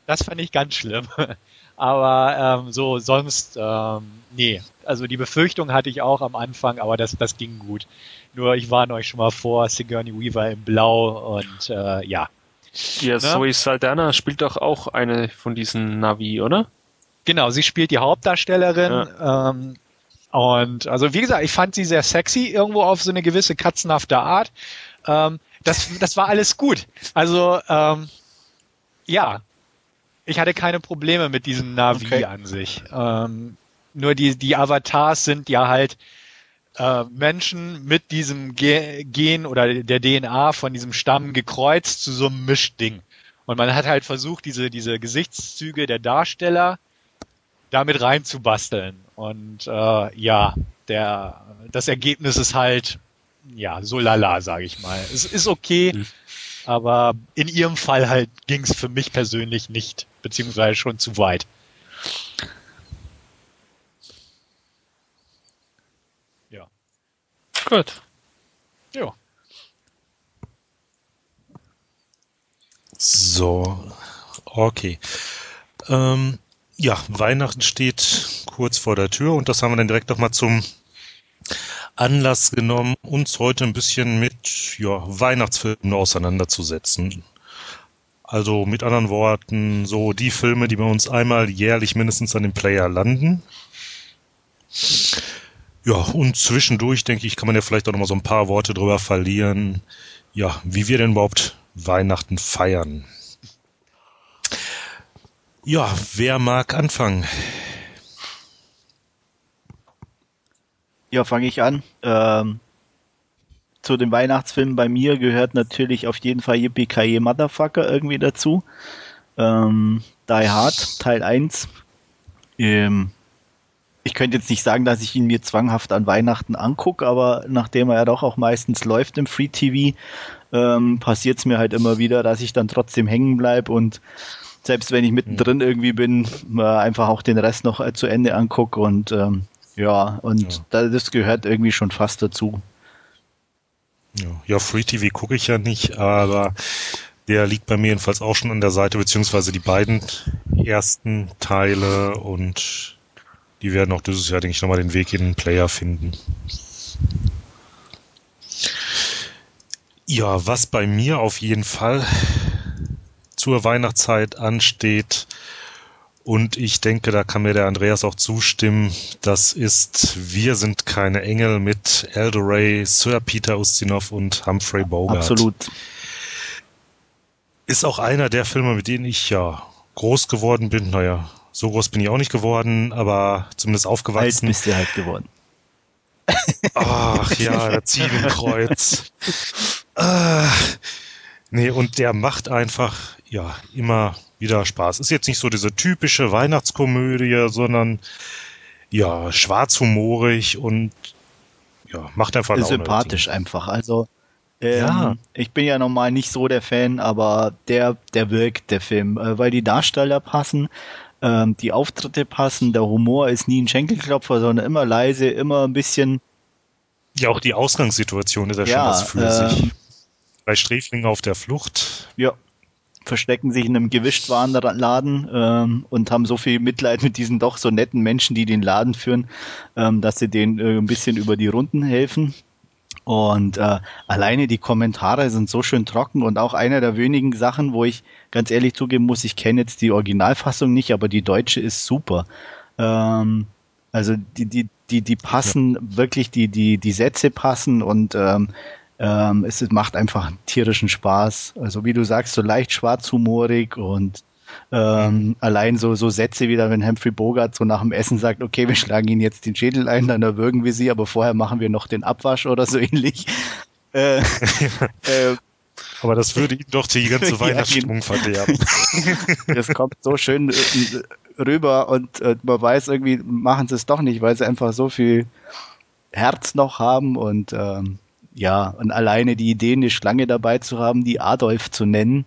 Das fand ich ganz schlimm. Aber ähm, so sonst, ähm, nee. Also die Befürchtung hatte ich auch am Anfang, aber das, das ging gut. Nur ich warne euch schon mal vor, Sigourney Weaver in Blau und äh, ja. Ja, ne? Zoe Saldana spielt doch auch eine von diesen Navi, oder? Genau, sie spielt die Hauptdarstellerin. Ja. Ähm, und also wie gesagt, ich fand sie sehr sexy, irgendwo auf so eine gewisse katzenhafte Art. Ähm, das, das war alles gut. Also ähm, ja, ich hatte keine Probleme mit diesem Navi okay. an sich. Ähm, nur die, die Avatars sind ja halt äh, Menschen mit diesem Gen oder der DNA von diesem Stamm gekreuzt zu so einem Mischding. Und man hat halt versucht, diese, diese Gesichtszüge der Darsteller damit reinzubasteln. Und äh, ja, der, das Ergebnis ist halt, ja, so lala, sage ich mal. Es ist okay, mhm. aber in ihrem Fall halt ging es für mich persönlich nicht, beziehungsweise schon zu weit. Ja. Gut. Ja. So, okay. Ähm, ja, Weihnachten steht kurz vor der Tür und das haben wir dann direkt nochmal zum Anlass genommen, uns heute ein bisschen mit ja, Weihnachtsfilmen auseinanderzusetzen. Also mit anderen Worten, so die Filme, die bei uns einmal jährlich mindestens an den Player landen. Ja, und zwischendurch, denke ich, kann man ja vielleicht auch noch mal so ein paar Worte drüber verlieren, ja, wie wir denn überhaupt Weihnachten feiern. Ja, wer mag anfangen? Ja, fange ich an. Ähm, zu den Weihnachtsfilmen bei mir gehört natürlich auf jeden Fall Yippie Motherfucker irgendwie dazu. Ähm, Die Hard, Teil 1. Ähm, ich könnte jetzt nicht sagen, dass ich ihn mir zwanghaft an Weihnachten angucke, aber nachdem er ja doch auch meistens läuft im Free TV, ähm, passiert es mir halt immer wieder, dass ich dann trotzdem hängen bleibe und selbst wenn ich mittendrin irgendwie bin, äh, einfach auch den Rest noch äh, zu Ende angucke und ähm, ja, und ja. das gehört irgendwie schon fast dazu. Ja, ja Free TV gucke ich ja nicht, aber der liegt bei mir jedenfalls auch schon an der Seite, beziehungsweise die beiden ersten Teile und die werden auch dieses Jahr, denke ich, nochmal den Weg in den Player finden. Ja, was bei mir auf jeden Fall zur Weihnachtszeit ansteht, und ich denke, da kann mir der Andreas auch zustimmen. Das ist Wir sind keine Engel mit Eldoray, Sir Peter Ustinov und Humphrey Bogart. Absolut. Ist auch einer der Filme, mit denen ich ja groß geworden bin. Naja, so groß bin ich auch nicht geworden, aber zumindest aufgewachsen. Alt bist du halt geworden. Ach ja, der Ziegenkreuz. ah, nee, und der macht einfach, ja, immer wieder Spaß. Ist jetzt nicht so diese typische Weihnachtskomödie, sondern ja, schwarzhumorig und ja, macht einfach Laune. Sympathisch einfach. Also ähm, ja. ich bin ja normal nicht so der Fan, aber der, der wirkt, der Film, äh, weil die Darsteller passen, ähm, die Auftritte passen, der Humor ist nie ein Schenkelklopfer, sondern immer leise, immer ein bisschen. Ja, auch die Ausgangssituation ist ja, ja schon was für ähm, sich. Bei Sträflingen auf der Flucht. Ja, verstecken sich in einem Gewischtwarenladen ähm, und haben so viel Mitleid mit diesen doch so netten Menschen, die den Laden führen, ähm, dass sie denen äh, ein bisschen über die Runden helfen. Und äh, alleine die Kommentare sind so schön trocken und auch einer der wenigen Sachen, wo ich ganz ehrlich zugeben muss, ich kenne jetzt die Originalfassung nicht, aber die deutsche ist super. Ähm, also die, die, die, die passen ja. wirklich, die, die, die Sätze passen und ähm, ähm, es macht einfach tierischen Spaß. Also wie du sagst, so leicht schwarzhumorig und ähm, allein so, so Sätze wieder, wenn Humphrey Bogart so nach dem Essen sagt, okay, wir schlagen ihn jetzt den Schädel ein, dann erwürgen wir sie, aber vorher machen wir noch den Abwasch oder so ähnlich. Äh, äh, aber das würde ihm doch die ganze Weihnachtsstimmung verderben. das kommt so schön äh, rüber und äh, man weiß irgendwie, machen sie es doch nicht, weil sie einfach so viel Herz noch haben und ähm, ja, und alleine die Idee, eine Schlange dabei zu haben, die Adolf zu nennen,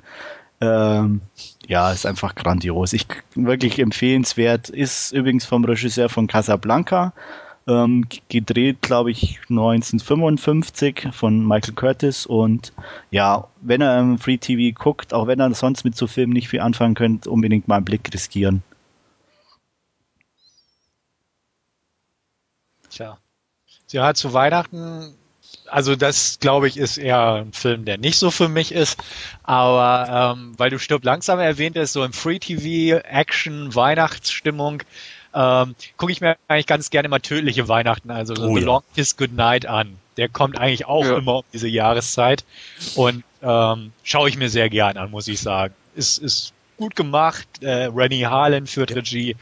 ähm, ja, ist einfach grandios. Ich wirklich empfehlenswert. Ist übrigens vom Regisseur von Casablanca. Ähm, gedreht, glaube ich, 1955 von Michael Curtis. Und ja, wenn er im Free TV guckt, auch wenn er sonst mit so Filmen nicht viel anfangen könnt, unbedingt mal einen Blick riskieren. Tja. Ja, zu Weihnachten also das glaube ich ist eher ein Film, der nicht so für mich ist. Aber ähm, weil du stirb langsam erwähnt hast, so im Free TV Action Weihnachtsstimmung, ähm, gucke ich mir eigentlich ganz gerne mal tödliche Weihnachten, also so oh, The ja. Longest Good Night an. Der kommt eigentlich auch ja. immer um diese Jahreszeit und ähm, schaue ich mir sehr gern an, muss ich sagen. Ist, ist gut gemacht. Äh, Rennie Harlan führt Regie.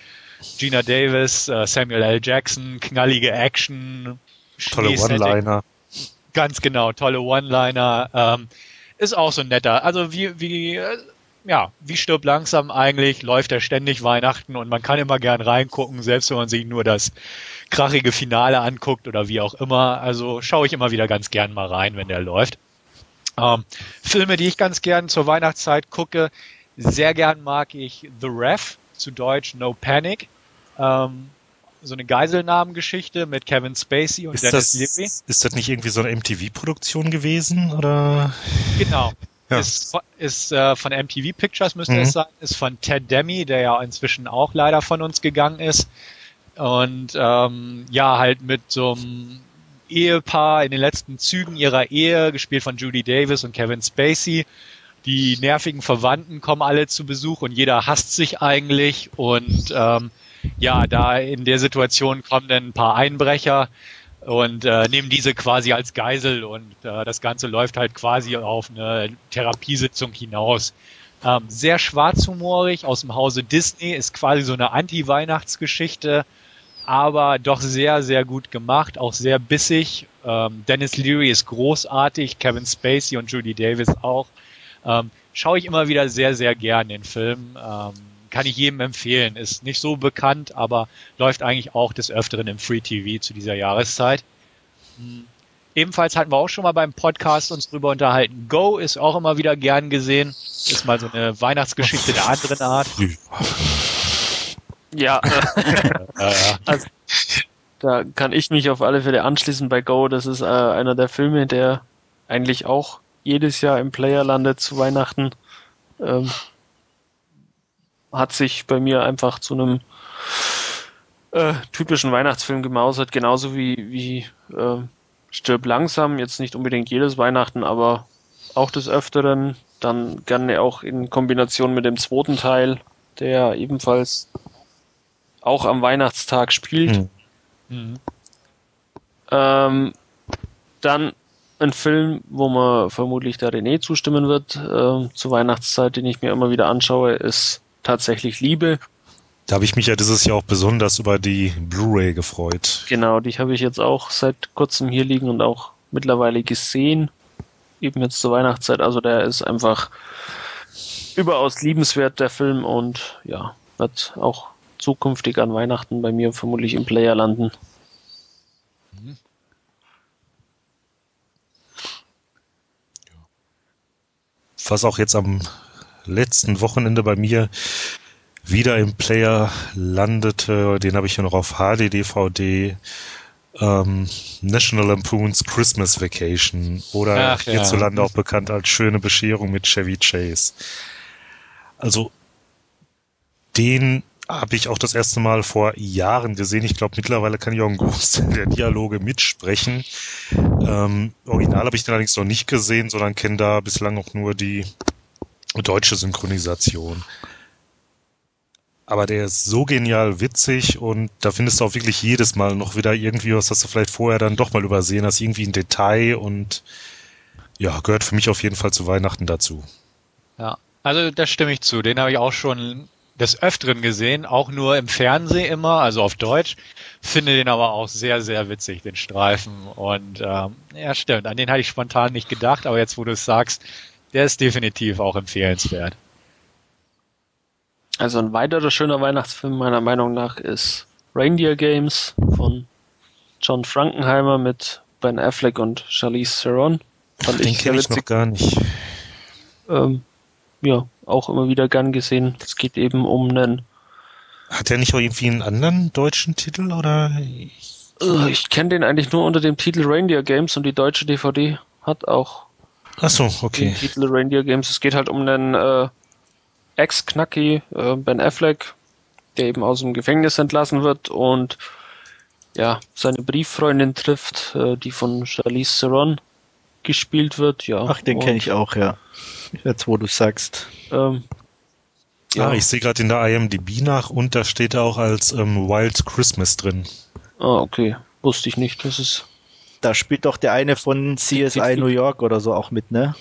Gina Davis, äh, Samuel L. Jackson, knallige Action, tolle One-Liner. Ganz genau, tolle One-Liner. Ähm, ist auch so netter. Also wie, wie, ja, wie stirbt langsam eigentlich, läuft er ständig Weihnachten und man kann immer gern reingucken, selbst wenn man sich nur das krachige Finale anguckt oder wie auch immer. Also schaue ich immer wieder ganz gern mal rein, wenn der läuft. Ähm, Filme, die ich ganz gern zur Weihnachtszeit gucke, sehr gern mag ich The Ref, zu Deutsch No Panic. Ähm, so eine Geiselnahmengeschichte mit Kevin Spacey und ist Dennis das, Leary. Ist das nicht irgendwie so eine MTV-Produktion gewesen oder? Genau. Ja. Ist, ist äh, von MTV Pictures müsste mhm. es sein, ist von Ted Demi, der ja inzwischen auch leider von uns gegangen ist. Und ähm, ja, halt mit so einem Ehepaar in den letzten Zügen ihrer Ehe, gespielt von Judy Davis und Kevin Spacey. Die nervigen Verwandten kommen alle zu Besuch und jeder hasst sich eigentlich. Und ähm, ja, da in der Situation kommen dann ein paar Einbrecher und äh, nehmen diese quasi als Geisel und äh, das Ganze läuft halt quasi auf eine Therapiesitzung hinaus. Ähm, sehr schwarzhumorig aus dem Hause Disney, ist quasi so eine Anti-Weihnachtsgeschichte, aber doch sehr, sehr gut gemacht, auch sehr bissig. Ähm, Dennis Leary ist großartig, Kevin Spacey und Judy Davis auch. Ähm, schaue ich immer wieder sehr, sehr gern den Film. Ähm, kann ich jedem empfehlen. Ist nicht so bekannt, aber läuft eigentlich auch des Öfteren im Free TV zu dieser Jahreszeit. Mhm. Ebenfalls hatten wir auch schon mal beim Podcast uns drüber unterhalten. Go ist auch immer wieder gern gesehen. Ist mal so eine Weihnachtsgeschichte der anderen Art. Ja, also, da kann ich mich auf alle Fälle anschließen bei Go. Das ist äh, einer der Filme, der eigentlich auch jedes Jahr im Player landet zu Weihnachten. Ähm, hat sich bei mir einfach zu einem äh, typischen Weihnachtsfilm gemausert, genauso wie, wie äh, Stirb langsam, jetzt nicht unbedingt jedes Weihnachten, aber auch des Öfteren, dann gerne auch in Kombination mit dem zweiten Teil, der ebenfalls auch am Weihnachtstag spielt. Hm. Mhm. Ähm, dann ein Film, wo man vermutlich der René zustimmen wird, äh, zur Weihnachtszeit, den ich mir immer wieder anschaue, ist tatsächlich Liebe. Da habe ich mich ja dieses Jahr auch besonders über die Blu-ray gefreut. Genau, die habe ich jetzt auch seit kurzem hier liegen und auch mittlerweile gesehen. Eben jetzt zur Weihnachtszeit. Also der ist einfach überaus liebenswert, der Film, und ja, wird auch zukünftig an Weihnachten bei mir vermutlich im Player landen. Was auch jetzt am letzten Wochenende bei mir wieder im Player landete. Den habe ich ja noch auf HD-DVD. Ähm, National Lampoons Christmas Vacation oder Ach, hierzulande ja. auch bekannt als Schöne Bescherung mit Chevy Chase. Also den habe ich auch das erste Mal vor Jahren gesehen. Ich glaube, mittlerweile kann ich auch einen Großteil der Dialoge mitsprechen. Ähm, Original habe ich den allerdings noch nicht gesehen, sondern kenne da bislang auch nur die deutsche Synchronisation. Aber der ist so genial witzig und da findest du auch wirklich jedes Mal noch wieder irgendwie was, was du vielleicht vorher dann doch mal übersehen hast, irgendwie ein Detail und ja, gehört für mich auf jeden Fall zu Weihnachten dazu. Ja, also da stimme ich zu. Den habe ich auch schon des Öfteren gesehen, auch nur im Fernsehen immer, also auf Deutsch. Finde den aber auch sehr, sehr witzig, den Streifen. Und ähm, ja, stimmt, an den hatte ich spontan nicht gedacht, aber jetzt, wo du es sagst, der ist definitiv auch empfehlenswert. Also ein weiterer schöner Weihnachtsfilm meiner Meinung nach ist Reindeer Games von John Frankenheimer mit Ben Affleck und Charlize Theron. Fand Den kenne ich noch gar nicht. Ähm, ja, auch immer wieder gern gesehen. Es geht eben um einen. Hat er nicht auch irgendwie einen anderen deutschen Titel oder? Äh, ich kenne den eigentlich nur unter dem Titel Reindeer Games und die deutsche DVD hat auch Ach so, okay. Den Titel Reindeer Games. Es geht halt um einen äh, Ex-Knacki, äh, Ben Affleck, der eben aus dem Gefängnis entlassen wird und ja, seine Brieffreundin trifft, äh, die von Charlize Theron gespielt wird, ja. Ach, den kenne ich auch, ja. Jetzt, wo du sagst. Ähm, ja. Ah, ich sehe gerade in der IMDb nach und da steht auch als ähm, Wild Christmas drin. Ah, okay. Wusste ich nicht. Das ist da spielt doch der eine von CSI New York oder so auch mit, ne?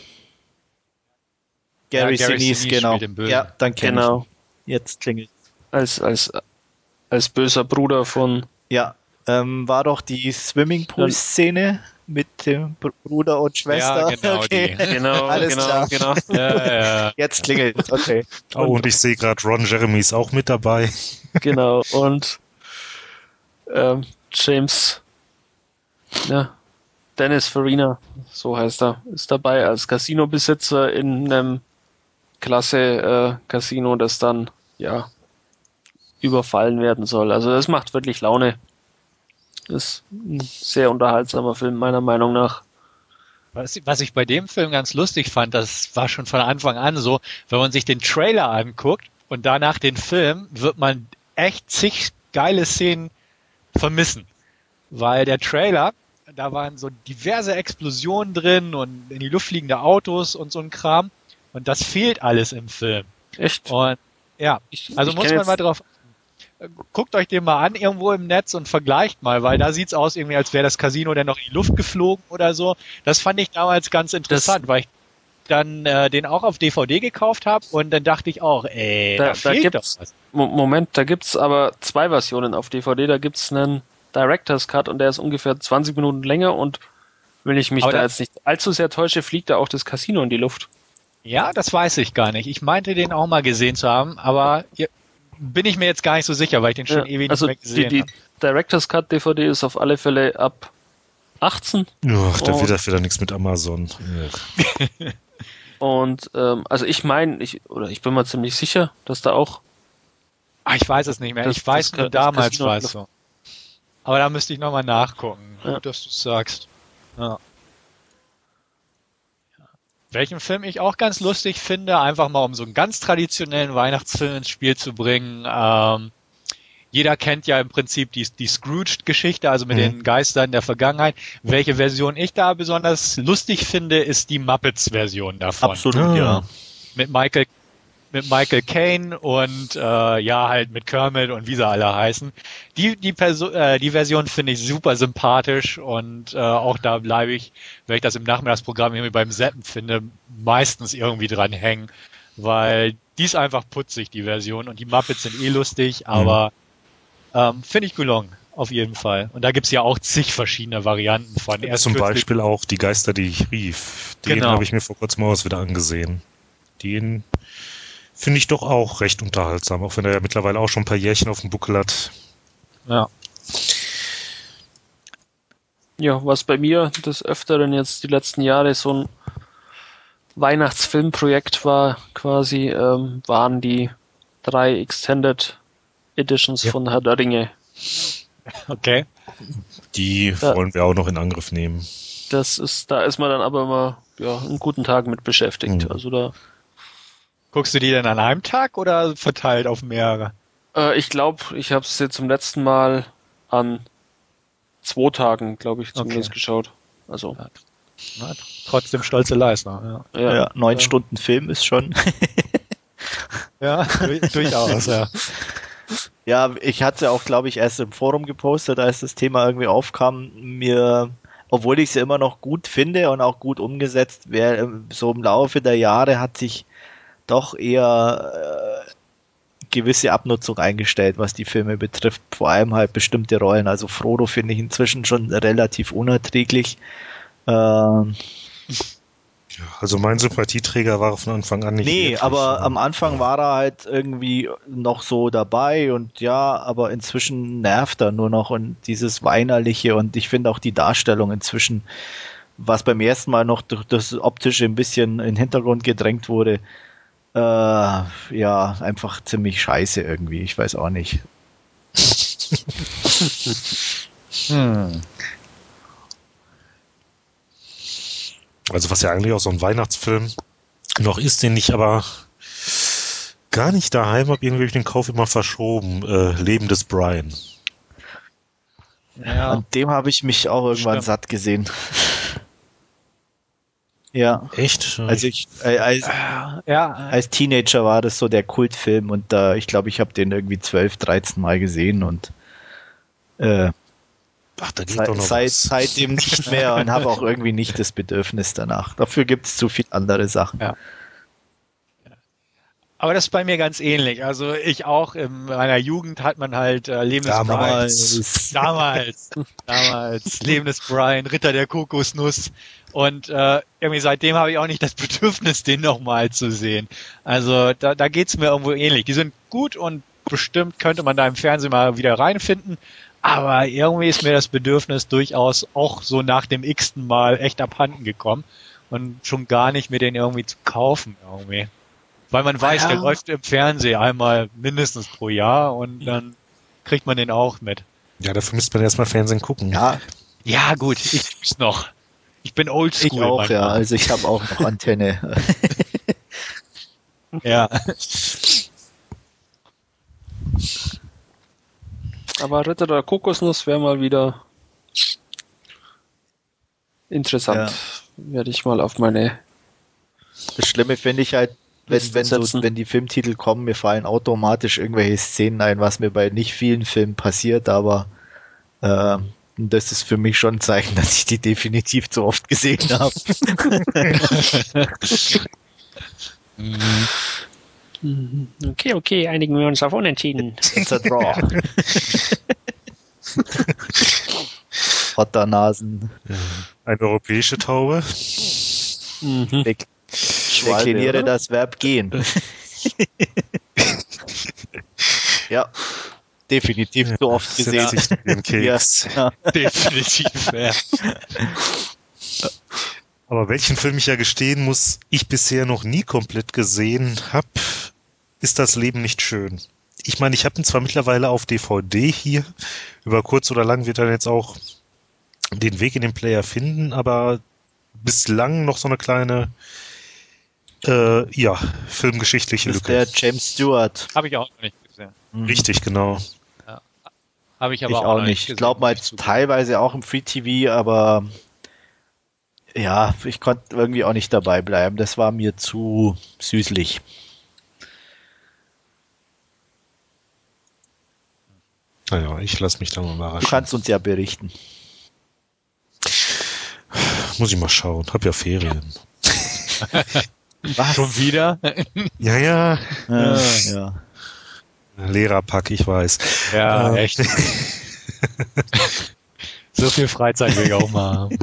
Gary, ja, Gary Sinise, genau. Ja, dann kenn genau. ich. Jetzt klingelt. Als, als, als böser Bruder von. Ja, ähm, war doch die Swimmingpool-Szene mit dem Bruder und Schwester. Ja, genau, okay. die. genau, Alles genau, klar. genau. Ja, ja. Jetzt klingelt okay. Oh, und ich sehe gerade Ron Jeremy ist auch mit dabei. Genau, und ähm, James ja, Dennis Farina, so heißt er, ist dabei als Casino-Besitzer in einem Klasse-Casino, äh, das dann, ja, überfallen werden soll. Also das macht wirklich Laune. Ist ein sehr unterhaltsamer Film, meiner Meinung nach. Was, was ich bei dem Film ganz lustig fand, das war schon von Anfang an so, wenn man sich den Trailer anguckt und danach den Film, wird man echt zig geile Szenen vermissen. Weil der Trailer da waren so diverse Explosionen drin und in die Luft fliegende Autos und so ein Kram. Und das fehlt alles im Film. Echt? Und ja, also ich muss man mal drauf guckt euch den mal an irgendwo im Netz und vergleicht mal, weil da sieht's aus irgendwie, als wäre das Casino dann noch in die Luft geflogen oder so. Das fand ich damals ganz interessant, das, weil ich dann äh, den auch auf DVD gekauft habe und dann dachte ich auch, ey, da, da, fehlt da gibt's, doch was. Moment, da gibt's aber zwei Versionen auf DVD. Da gibt's einen Director's Cut und der ist ungefähr 20 Minuten länger und wenn ich mich aber da jetzt nicht allzu sehr täusche, fliegt da auch das Casino in die Luft. Ja, das weiß ich gar nicht. Ich meinte den auch mal gesehen zu haben, aber bin ich mir jetzt gar nicht so sicher, weil ich den schon ja, ewig also nicht mehr gesehen die, die Director's Cut DVD ist auf alle Fälle ab 18. Ach, da wird das wieder nichts mit Amazon. und ähm, also ich meine, ich oder ich bin mal ziemlich sicher, dass da auch. Ach, ich weiß es nicht mehr. Das, ich weiß nur damals war es so. Aber da müsste ich nochmal nachgucken, ja. dass du sagst. Ja. Welchen Film ich auch ganz lustig finde, einfach mal um so einen ganz traditionellen Weihnachtsfilm ins Spiel zu bringen. Ähm, jeder kennt ja im Prinzip die, die Scrooge-Geschichte, also mit mhm. den Geistern der Vergangenheit. Welche Version ich da besonders lustig finde, ist die Muppets-Version davon. Absolut, ja. Mit Michael mit Michael Caine und äh, ja halt mit Kermit und wie sie alle heißen. Die die Perso äh, die Version finde ich super sympathisch und äh, auch da bleibe ich, wenn ich das im Nachmittagsprogramm irgendwie beim Seppen finde, meistens irgendwie dran hängen, weil die ist einfach putzig die Version und die Muppets sind eh lustig, mhm. aber ähm, finde ich gelungen. Auf jeden Fall. Und da gibt's ja auch zig verschiedene Varianten von. Erst Zum Beispiel auch die Geister, die ich rief. Den genau. habe ich mir vor kurzem aus wieder angesehen. Den finde ich doch auch recht unterhaltsam, auch wenn er ja mittlerweile auch schon ein paar Jährchen auf dem Buckel hat. Ja. Ja, was bei mir des Öfteren jetzt die letzten Jahre so ein Weihnachtsfilmprojekt war, quasi, ähm, waren die drei Extended Editions ja. von Herr der Ringe. Okay. Die da, wollen wir auch noch in Angriff nehmen. Das ist, da ist man dann aber immer ja, einen guten Tag mit beschäftigt. Mhm. Also da Guckst du die denn an einem Tag oder verteilt auf mehrere? Äh, ich glaube, ich habe es jetzt zum letzten Mal an zwei Tagen, glaube ich, zumindest okay. geschaut. Also. Ja. Na, trotzdem stolze Leistung. Ja, ja, ja neun ja. Stunden Film ist schon. ja, durchaus, ja. Ja, ich hatte auch, glaube ich, erst im Forum gepostet, als das Thema irgendwie aufkam, mir, obwohl ich sie immer noch gut finde und auch gut umgesetzt, wer so im Laufe der Jahre hat sich doch eher äh, gewisse Abnutzung eingestellt, was die Filme betrifft. Vor allem halt bestimmte Rollen. Also Frodo finde ich inzwischen schon relativ unerträglich. Ähm, ja, also mein Sympathieträger war von Anfang an nicht. Nee, aber am Anfang war er halt irgendwie noch so dabei und ja, aber inzwischen nervt er nur noch und dieses Weinerliche und ich finde auch die Darstellung inzwischen, was beim ersten Mal noch durch das Optische ein bisschen in den Hintergrund gedrängt wurde, äh, ja, einfach ziemlich scheiße irgendwie. Ich weiß auch nicht. hm. Also was ja eigentlich auch so ein Weihnachtsfilm noch ist, den ich aber gar nicht daheim habe, irgendwie den Kauf immer verschoben. Äh, Leben des Brian. Ja. An dem habe ich mich auch irgendwann Stimmt. satt gesehen. Ja. Echt? Also ich äh, als, ja. als Teenager war das so der Kultfilm und da äh, ich glaube, ich habe den irgendwie 12, 13 Mal gesehen und äh, Ach, da geht seit, doch noch seit, was. seitdem nicht mehr und habe auch irgendwie nicht das Bedürfnis danach. Dafür gibt es zu viel andere Sachen. Ja. Aber das ist bei mir ganz ähnlich. Also ich auch in meiner Jugend hat man halt äh, Leben damals. damals, damals Leben des Brian, Ritter der Kokosnuss und äh, irgendwie seitdem habe ich auch nicht das Bedürfnis, den nochmal zu sehen. Also da, da geht's mir irgendwo ähnlich. Die sind gut und bestimmt könnte man da im Fernsehen mal wieder reinfinden. Aber irgendwie ist mir das Bedürfnis durchaus auch so nach dem x-ten Mal echt abhanden gekommen und schon gar nicht mir den irgendwie zu kaufen irgendwie. Weil man weiß, ja. der läuft im Fernsehen einmal mindestens pro Jahr und dann kriegt man den auch mit. Ja, dafür müsste man erstmal Fernsehen gucken. Ja. Ja, gut, ich tu's noch. Ich bin oldschool. Ich auch, manchmal. ja. Also ich habe auch noch Antenne. ja. Aber Ritter der Kokosnuss wäre mal wieder interessant. Ja. Werde ich mal auf meine. Das Schlimme finde ich halt, wenn, wenn, so, wenn die Filmtitel kommen, mir fallen automatisch irgendwelche Szenen ein, was mir bei nicht vielen Filmen passiert, aber äh, das ist für mich schon ein Zeichen, dass ich die definitiv zu oft gesehen habe. okay, okay, einigen wir uns auf Unentschieden. It's a draw. Otternasen. Eine europäische Taube. Mhm. Dek dekliniere das Verb gehen. ja. Definitiv so oft gesehen. Ja. Definitiv, ja. Aber welchen Film ich ja gestehen muss, ich bisher noch nie komplett gesehen habe, ist das Leben nicht schön. Ich meine, ich habe ihn zwar mittlerweile auf DVD hier, über kurz oder lang wird er jetzt auch den Weg in den Player finden, aber bislang noch so eine kleine äh, ja, filmgeschichtliche Lücke. Der James Stewart. Habe ich auch noch nicht gesehen. Mhm. Richtig, genau. Ja. Habe ich aber ich auch, auch nicht. Ich glaube mal teilweise auch im Free TV, aber ja, ich konnte irgendwie auch nicht dabei bleiben. Das war mir zu süßlich. Naja, ich lasse mich da mal überraschen. Du kannst uns ja berichten. Muss ich mal schauen. Hab ja Ferien. Was? Schon wieder? ja, ja. ja, ja. Lehrerpack, ich weiß. Ja, äh, echt. so viel Freizeit will ich auch mal haben.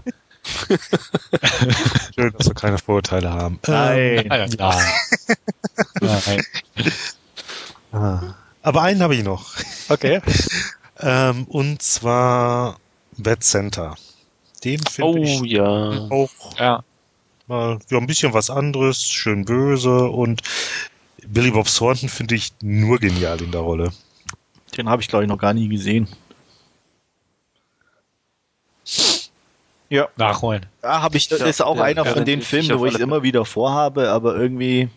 Schön, dass wir keine Vorurteile haben. Nein. Ähm, Nein. Nein. Ah. Aber einen habe ich noch. Okay. ähm, und zwar Bad Center. Den finde oh, ich ja. auch ja. Mal ja, ein bisschen was anderes, schön böse und Billy Bob Thornton finde ich nur genial in der Rolle. Den habe ich glaube ich noch gar nie gesehen. Ja. Nachholen. Ja, habe ich. Das ist auch ja, einer von den Filmen, wo ich es immer wieder vorhabe, aber irgendwie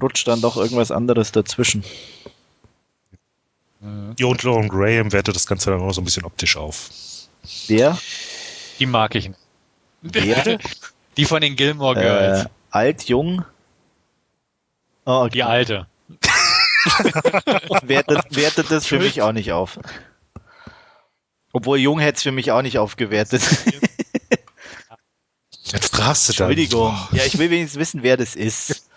rutscht dann doch irgendwas anderes dazwischen. Ja, und Lauren Graham wertet das Ganze dann auch so ein bisschen optisch auf. Wer? Die mag ich nicht. Wer? Die von den Gilmore Girls. Äh, alt, jung? Oh, okay. Die alte. wertet, wertet das für mich auch nicht auf. Obwohl jung hätte es für mich auch nicht aufgewertet. Jetzt fragst du dann. Entschuldigung. Ja, ich will wenigstens wissen, wer das ist.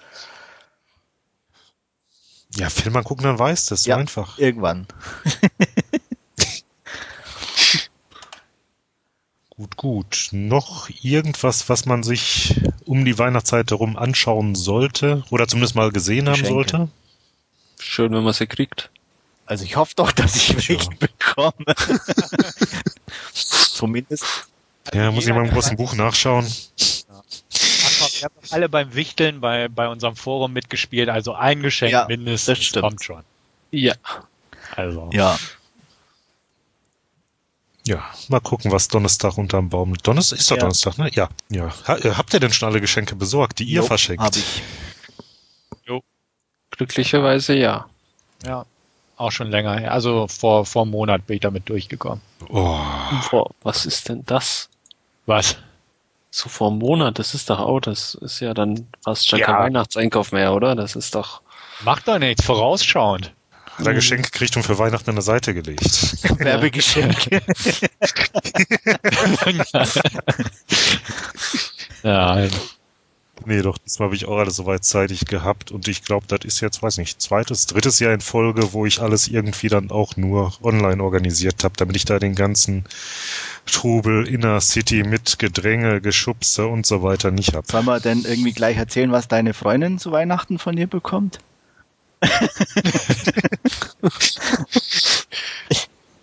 Ja, Film mal gucken, dann weiß das. So ja, einfach. Irgendwann. gut, gut. Noch irgendwas, was man sich um die Weihnachtszeit herum anschauen sollte oder zumindest mal gesehen Geschenke. haben sollte? Schön, wenn man sie kriegt. Also ich hoffe doch, dass ich welche ja. bekomme. Zumindest. Ja, muss ich mal im großen Buch nachschauen. Ja. Wir haben alle beim Wichteln bei, bei unserem Forum mitgespielt, also ein Geschenk ja, mindestens das stimmt. kommt schon. Ja. Also. Ja. Ja, mal gucken, was Donnerstag unterm Baum. Donnerstag ist doch ja. Donnerstag, ne? Ja, ja. Äh, habt ihr denn schon alle Geschenke besorgt, die ihr jo, verschenkt? Hab ich. Jo. Glücklicherweise ja. Ja. Auch schon länger. Also vor, vor einem Monat bin ich damit durchgekommen. Oh. Boah, was ist denn das? Was? So vor einem Monat, das ist doch auch, das ist ja dann fast schon ja. kein Weihnachtseinkauf mehr, oder? Das ist doch. Macht doch nichts, vorausschauend. Hat er Geschenke gekriegt und für Weihnachten an der Seite gelegt. Werbegeschenke. ja. Nee, doch, diesmal habe ich auch alles soweit zeitig gehabt und ich glaube, das ist jetzt, weiß nicht, zweites, drittes Jahr in Folge, wo ich alles irgendwie dann auch nur online organisiert habe, damit ich da den ganzen Trubel Inner City mit Gedränge, Geschubse und so weiter nicht habe. Sollen wir denn irgendwie gleich erzählen, was deine Freundin zu Weihnachten von dir bekommt?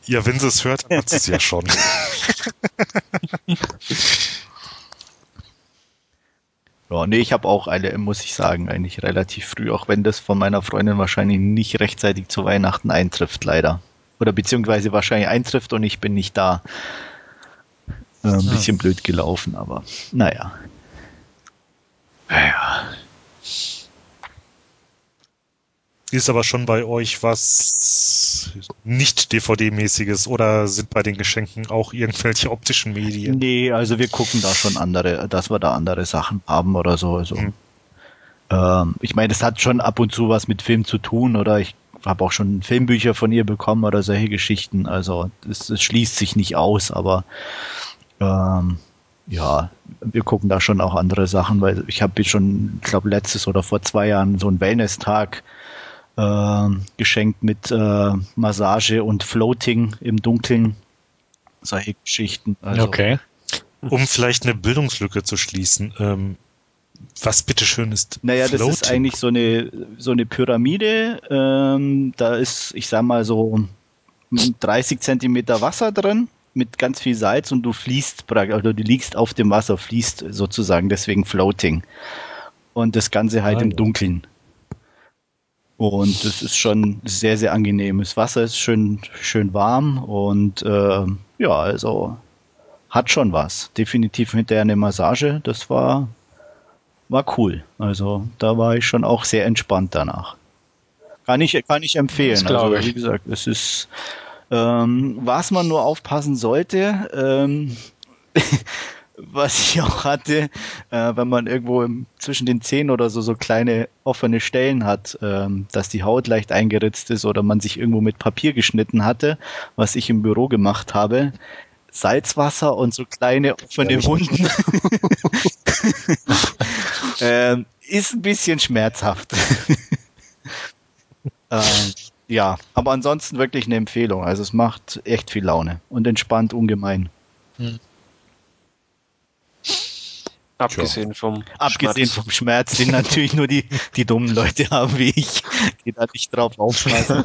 Ja, wenn sie es hört, dann hat sie es ja schon. Ja, nee, ich habe auch eine, muss ich sagen, eigentlich relativ früh, auch wenn das von meiner Freundin wahrscheinlich nicht rechtzeitig zu Weihnachten eintrifft, leider. Oder beziehungsweise wahrscheinlich eintrifft und ich bin nicht da. Äh, ein bisschen blöd gelaufen, aber naja. Naja. Ist aber schon bei euch was nicht DVD-mäßiges oder sind bei den Geschenken auch irgendwelche optischen Medien? Nee, also wir gucken da schon andere, dass wir da andere Sachen haben oder so. Also, hm. ähm, ich meine, es hat schon ab und zu was mit Film zu tun oder ich habe auch schon Filmbücher von ihr bekommen oder solche Geschichten. Also es, es schließt sich nicht aus, aber ähm, ja, wir gucken da schon auch andere Sachen, weil ich habe schon, ich glaube, letztes oder vor zwei Jahren so einen Wellness-Tag äh, geschenkt mit äh, Massage und Floating im Dunkeln. Solche Geschichten. Also, okay. Um vielleicht eine Bildungslücke zu schließen, ähm, was bitteschön ist Naja, Floating? das ist eigentlich so eine, so eine Pyramide. Ähm, da ist, ich sag mal, so 30 Zentimeter Wasser drin mit ganz viel Salz und du fließt praktisch, also du liegst auf dem Wasser, fließt sozusagen, deswegen Floating. Und das Ganze halt ah, im Dunkeln. Und das ist schon sehr, sehr angenehm. Das Wasser ist schön, schön warm und äh, ja, also hat schon was. Definitiv hinterher eine Massage, das war, war cool. Also da war ich schon auch sehr entspannt danach. Kann ich, kann ich empfehlen. also, wie gesagt, es ist ähm, was man nur aufpassen sollte, ähm, was ich auch hatte, äh, wenn man irgendwo im, zwischen den Zähnen oder so so kleine offene Stellen hat, ähm, dass die Haut leicht eingeritzt ist oder man sich irgendwo mit Papier geschnitten hatte, was ich im Büro gemacht habe. Salzwasser und so kleine offene Wunden. ähm, ist ein bisschen schmerzhaft. ähm, ja, aber ansonsten wirklich eine Empfehlung. Also es macht echt viel Laune und entspannt ungemein. Hm. Abgesehen vom Abgesehen Schmerz. vom Schmerz, den natürlich nur die, die dummen Leute haben wie ich, die da nicht drauf aufpassen.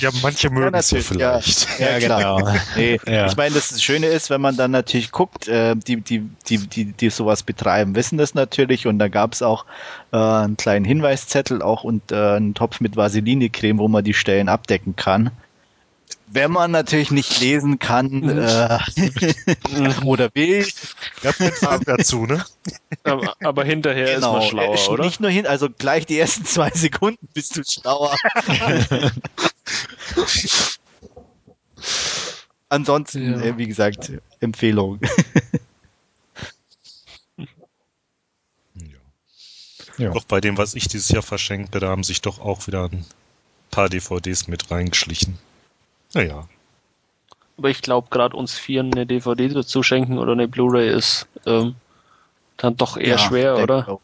Ja, manche mögen es ja vielleicht. Ja, ja genau. Nee, ja. Ich meine, das Schöne ist, wenn man dann natürlich guckt, äh, die, die, die, die, die sowas betreiben, wissen das natürlich und da gab es auch äh, einen kleinen Hinweiszettel auch und äh, einen Topf mit Vaseline-Creme, wo man die Stellen abdecken kann. Wenn man natürlich nicht lesen kann mhm. äh, oder will. Ja, Fragen dazu, ne? Aber, aber hinterher genau. ist man schlauer, oder? Nicht nur hin, also gleich die ersten zwei Sekunden bist du schlauer. Ansonsten, ja. äh, wie gesagt, Empfehlung. ja. Doch bei dem, was ich dieses Jahr verschenke, da haben sich doch auch wieder ein paar DVDs mit reingeschlichen. Naja. Aber ich glaube, gerade uns Vieren eine DVD dazu schenken oder eine Blu-ray ist ähm, dann doch eher ja, schwer, oder?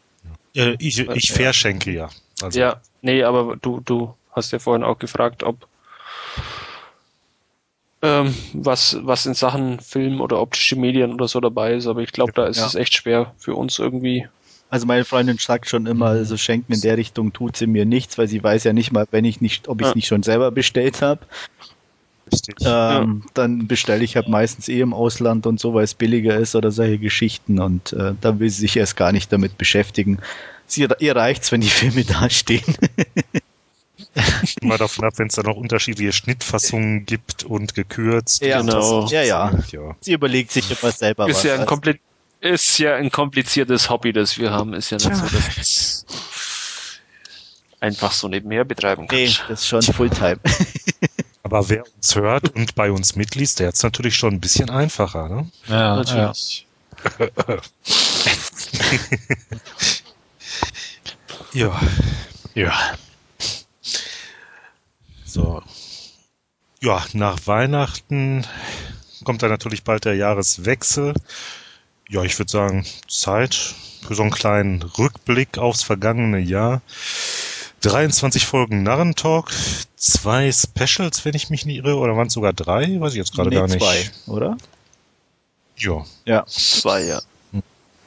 Äh, ich, ich verschenke ja. Also. Ja, nee, aber du, du hast ja vorhin auch gefragt, ob ähm, was, was in Sachen Film oder optische Medien oder so dabei ist, aber ich glaube, da ist ja. es echt schwer für uns irgendwie. Also meine Freundin sagt schon immer, also schenken in der Richtung tut sie mir nichts, weil sie weiß ja nicht mal, wenn ich nicht, ob ich es ja. nicht schon selber bestellt habe. Ähm, ja. Dann bestelle ich halt meistens eh im Ausland und so, weil es billiger ist oder solche Geschichten und äh, da will sie sich erst gar nicht damit beschäftigen. Sie, ihr reicht's, wenn die Filme dastehen. Mal davon ab, wenn es da noch unterschiedliche Schnittfassungen gibt und gekürzt. Ja, genau. Ja, ja, ja. Sie überlegt sich immer selber ist was. Ja ein komplett, ist ja ein kompliziertes Hobby, das wir haben. Ist ja nicht so, dass einfach so nebenher betreiben kann. Nee, das ist schon Fulltime. Aber wer uns hört und bei uns mitliest, der hat es natürlich schon ein bisschen einfacher, ne? Ja, natürlich. Ja. ja. Ja. So. Ja, nach Weihnachten kommt dann natürlich bald der Jahreswechsel. Ja, ich würde sagen, Zeit für so einen kleinen Rückblick aufs vergangene Jahr. 23 Folgen Narrentalk, zwei Specials, wenn ich mich nicht irre, oder waren es sogar drei? Weiß ich jetzt gerade nee, gar nicht. Zwei, oder? Ja. Ja, zwei, ja.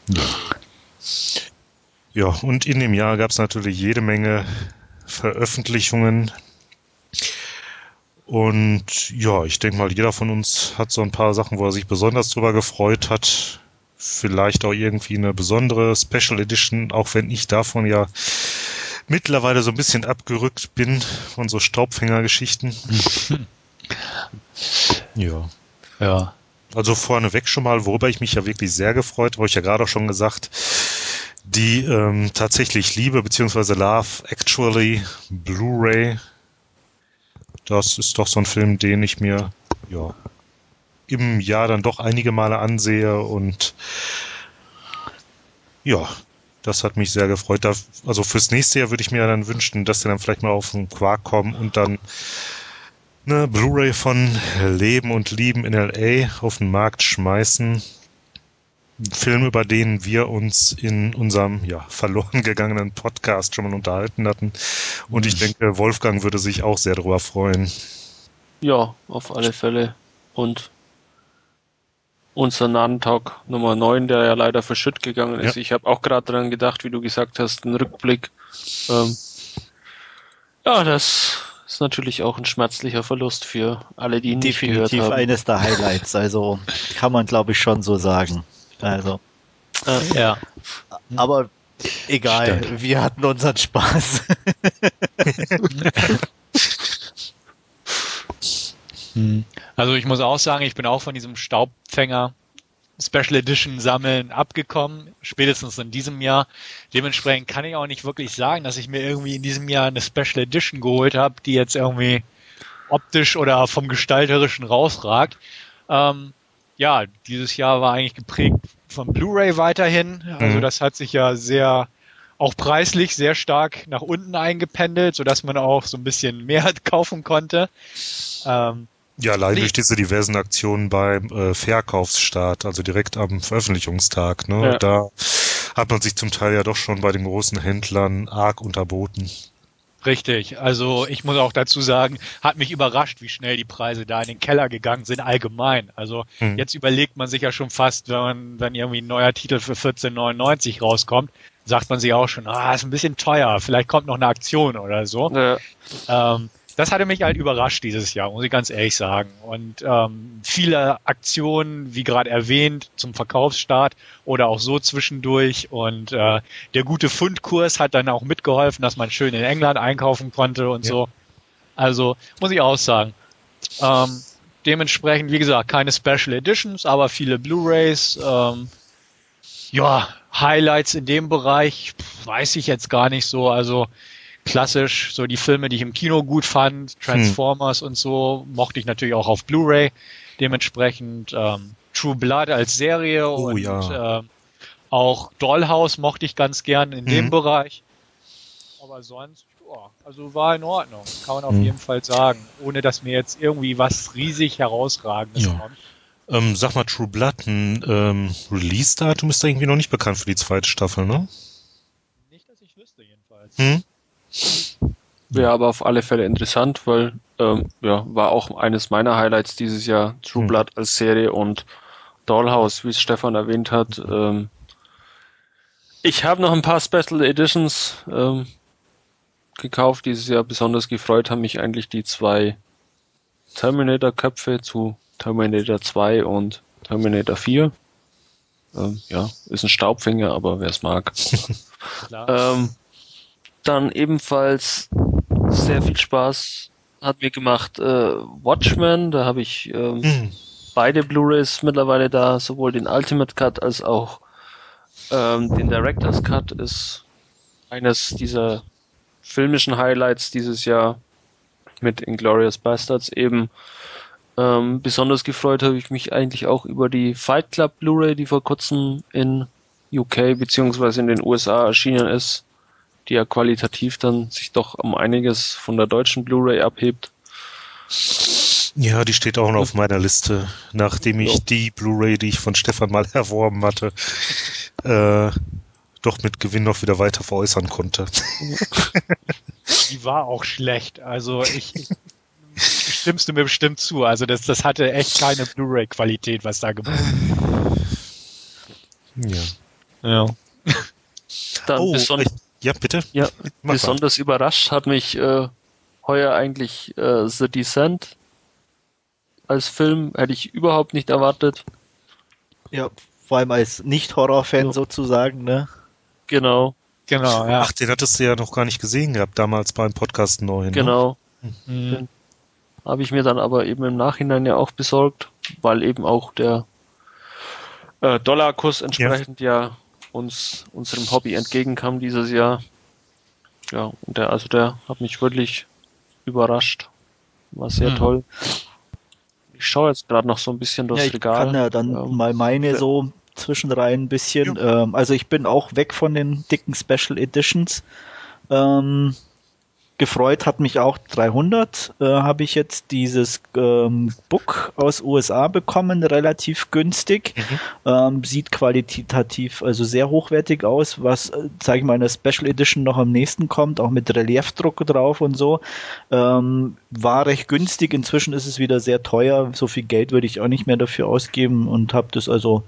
Ja, ja und in dem Jahr gab es natürlich jede Menge Veröffentlichungen, und ja, ich denke mal, jeder von uns hat so ein paar Sachen, wo er sich besonders drüber gefreut hat. Vielleicht auch irgendwie eine besondere Special Edition, auch wenn ich davon ja mittlerweile so ein bisschen abgerückt bin von so Staubfängergeschichten. ja. Ja. Also vorneweg schon mal, worüber ich mich ja wirklich sehr gefreut, habe ich ja gerade auch schon gesagt, die ähm, tatsächlich Liebe bzw. Love Actually Blu-ray. Das ist doch so ein Film, den ich mir ja im Jahr dann doch einige Male ansehe und ja, das hat mich sehr gefreut. Also fürs nächste Jahr würde ich mir dann wünschen, dass sie dann vielleicht mal auf den Quark kommen und dann eine Blu-ray von Leben und Lieben in LA auf den Markt schmeißen. Ein Film, über den wir uns in unserem ja, verloren gegangenen Podcast schon mal unterhalten hatten. Und ich denke, Wolfgang würde sich auch sehr darüber freuen. Ja, auf alle Fälle. Und unser Nantalk Nummer 9, der ja leider verschütt gegangen ist. Ja. Ich habe auch gerade dran gedacht, wie du gesagt hast, ein Rückblick. Ähm, ja, das ist natürlich auch ein schmerzlicher Verlust für alle, die ihn nicht gehört haben. Definitiv eines der Highlights, also kann man glaube ich schon so sagen. Also. Äh, ja. Aber egal, Stimmt. wir hatten unseren Spaß. Hm. Also ich muss auch sagen, ich bin auch von diesem Staubfänger Special Edition Sammeln abgekommen, spätestens in diesem Jahr. Dementsprechend kann ich auch nicht wirklich sagen, dass ich mir irgendwie in diesem Jahr eine Special Edition geholt habe, die jetzt irgendwie optisch oder vom Gestalterischen rausragt. Ähm, ja, dieses Jahr war eigentlich geprägt von Blu-ray weiterhin. Also mhm. das hat sich ja sehr auch preislich sehr stark nach unten eingependelt, sodass man auch so ein bisschen mehr kaufen konnte. Ähm, ja, allein durch diese diversen Aktionen beim äh, Verkaufsstart, also direkt am Veröffentlichungstag, ne? Ja. Da hat man sich zum Teil ja doch schon bei den großen Händlern arg unterboten. Richtig, also ich muss auch dazu sagen, hat mich überrascht, wie schnell die Preise da in den Keller gegangen sind, allgemein. Also hm. jetzt überlegt man sich ja schon fast, wenn, man, wenn irgendwie ein neuer Titel für 14,99 rauskommt, sagt man sich auch schon, ah, ist ein bisschen teuer, vielleicht kommt noch eine Aktion oder so. Ja. Ähm, das hatte mich halt überrascht dieses Jahr, muss ich ganz ehrlich sagen. Und ähm, viele Aktionen, wie gerade erwähnt, zum Verkaufsstart oder auch so zwischendurch. Und äh, der gute Fundkurs hat dann auch mitgeholfen, dass man schön in England einkaufen konnte und ja. so. Also muss ich auch sagen. Ähm, dementsprechend, wie gesagt, keine Special Editions, aber viele Blu-rays. Ähm, ja, Highlights in dem Bereich weiß ich jetzt gar nicht so. Also klassisch, so die Filme, die ich im Kino gut fand, Transformers hm. und so, mochte ich natürlich auch auf Blu-ray. Dementsprechend ähm, True Blood als Serie oh, und ja. äh, auch Dollhouse mochte ich ganz gern in hm. dem Bereich. Aber sonst, ja, also war in Ordnung, kann man auf hm. jeden Fall sagen, ohne dass mir jetzt irgendwie was riesig herausragendes ja. kommt. Ähm, sag mal, True Blood, ein ähm, Release-Datum ist da irgendwie noch nicht bekannt für die zweite Staffel, ne? Nicht, dass ich wüsste jedenfalls. Hm? Ja, aber auf alle Fälle interessant, weil ähm, ja, war auch eines meiner Highlights dieses Jahr, True hm. Blood als Serie und Dollhouse, wie es Stefan erwähnt hat. Ähm, ich habe noch ein paar Special Editions ähm, gekauft dieses Jahr. Besonders gefreut haben mich eigentlich die zwei Terminator-Köpfe zu Terminator 2 und Terminator 4. Ähm, ja, ist ein Staubfinger, aber wer es mag. ähm, dann ebenfalls sehr viel Spaß hat mir gemacht äh, Watchmen. Da habe ich ähm, mhm. beide Blu-rays mittlerweile da, sowohl den Ultimate Cut als auch ähm, den Director's Cut ist eines dieser filmischen Highlights dieses Jahr mit Inglorious Bastards eben. Ähm, besonders gefreut habe ich mich eigentlich auch über die Fight Club Blu-ray, die vor kurzem in UK beziehungsweise in den USA erschienen ist die ja qualitativ dann sich doch um einiges von der deutschen Blu-ray abhebt. Ja, die steht auch noch auf meiner Liste, nachdem ich so. die Blu-ray, die ich von Stefan mal erworben hatte, äh, doch mit Gewinn noch wieder weiter veräußern konnte. Die war auch schlecht. Also ich, ich stimmst du mir bestimmt zu. Also das, das hatte echt keine Blu-ray-Qualität, was da gemacht Ja. Ja. Dann oh, ja, bitte. Ja, Mach besonders mal. überrascht hat mich äh, heuer eigentlich äh, The Descent als Film. Hätte ich überhaupt nicht erwartet. Ja, vor allem als Nicht-Horror-Fan ja. sozusagen, ne? Genau. Genau, ja. Ach, den hattest du ja noch gar nicht gesehen gehabt, damals beim Podcast 9. Ne? Genau. Mhm. habe ich mir dann aber eben im Nachhinein ja auch besorgt, weil eben auch der äh, Dollarkurs entsprechend ja. ja uns unserem Hobby entgegenkam dieses Jahr. Ja, und der, also der hat mich wirklich überrascht. War sehr hm. toll. Ich schaue jetzt gerade noch so ein bisschen durchs ja, ich Regal. kann ja dann ähm, mal meine so zwischenrein ein bisschen. Ja. Ähm, also ich bin auch weg von den dicken Special Editions. Ähm, gefreut hat mich auch 300. Äh, Habe ich jetzt dieses ähm, Book aus USA bekommen, relativ günstig. Mhm. Ähm, sieht qualitativ also sehr hochwertig aus, was, äh, sage ich mal, in der Special Edition noch am nächsten kommt, auch mit Reliefdruck drauf und so. Ähm, war recht günstig. Inzwischen ist es wieder sehr teuer. So viel Geld würde ich auch nicht mehr dafür ausgeben und habe das also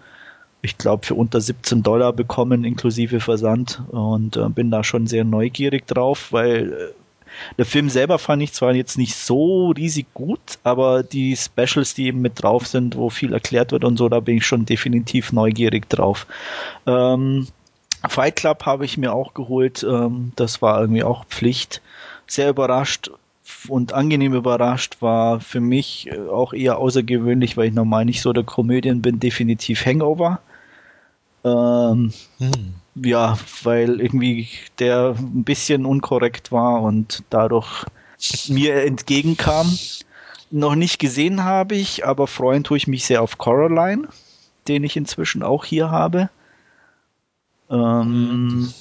ich glaube, für unter 17 Dollar bekommen, inklusive Versand. Und äh, bin da schon sehr neugierig drauf, weil äh, der Film selber fand ich zwar jetzt nicht so riesig gut, aber die Specials, die eben mit drauf sind, wo viel erklärt wird und so, da bin ich schon definitiv neugierig drauf. Ähm, Fight Club habe ich mir auch geholt, ähm, das war irgendwie auch Pflicht. Sehr überrascht und angenehm überrascht war für mich äh, auch eher außergewöhnlich, weil ich normal nicht so der Komödien bin, definitiv Hangover. Ähm, hm ja, weil irgendwie der ein bisschen unkorrekt war und dadurch mir entgegenkam. Noch nicht gesehen habe ich, aber freuen tue ich mich sehr auf Coraline, den ich inzwischen auch hier habe. Ähm,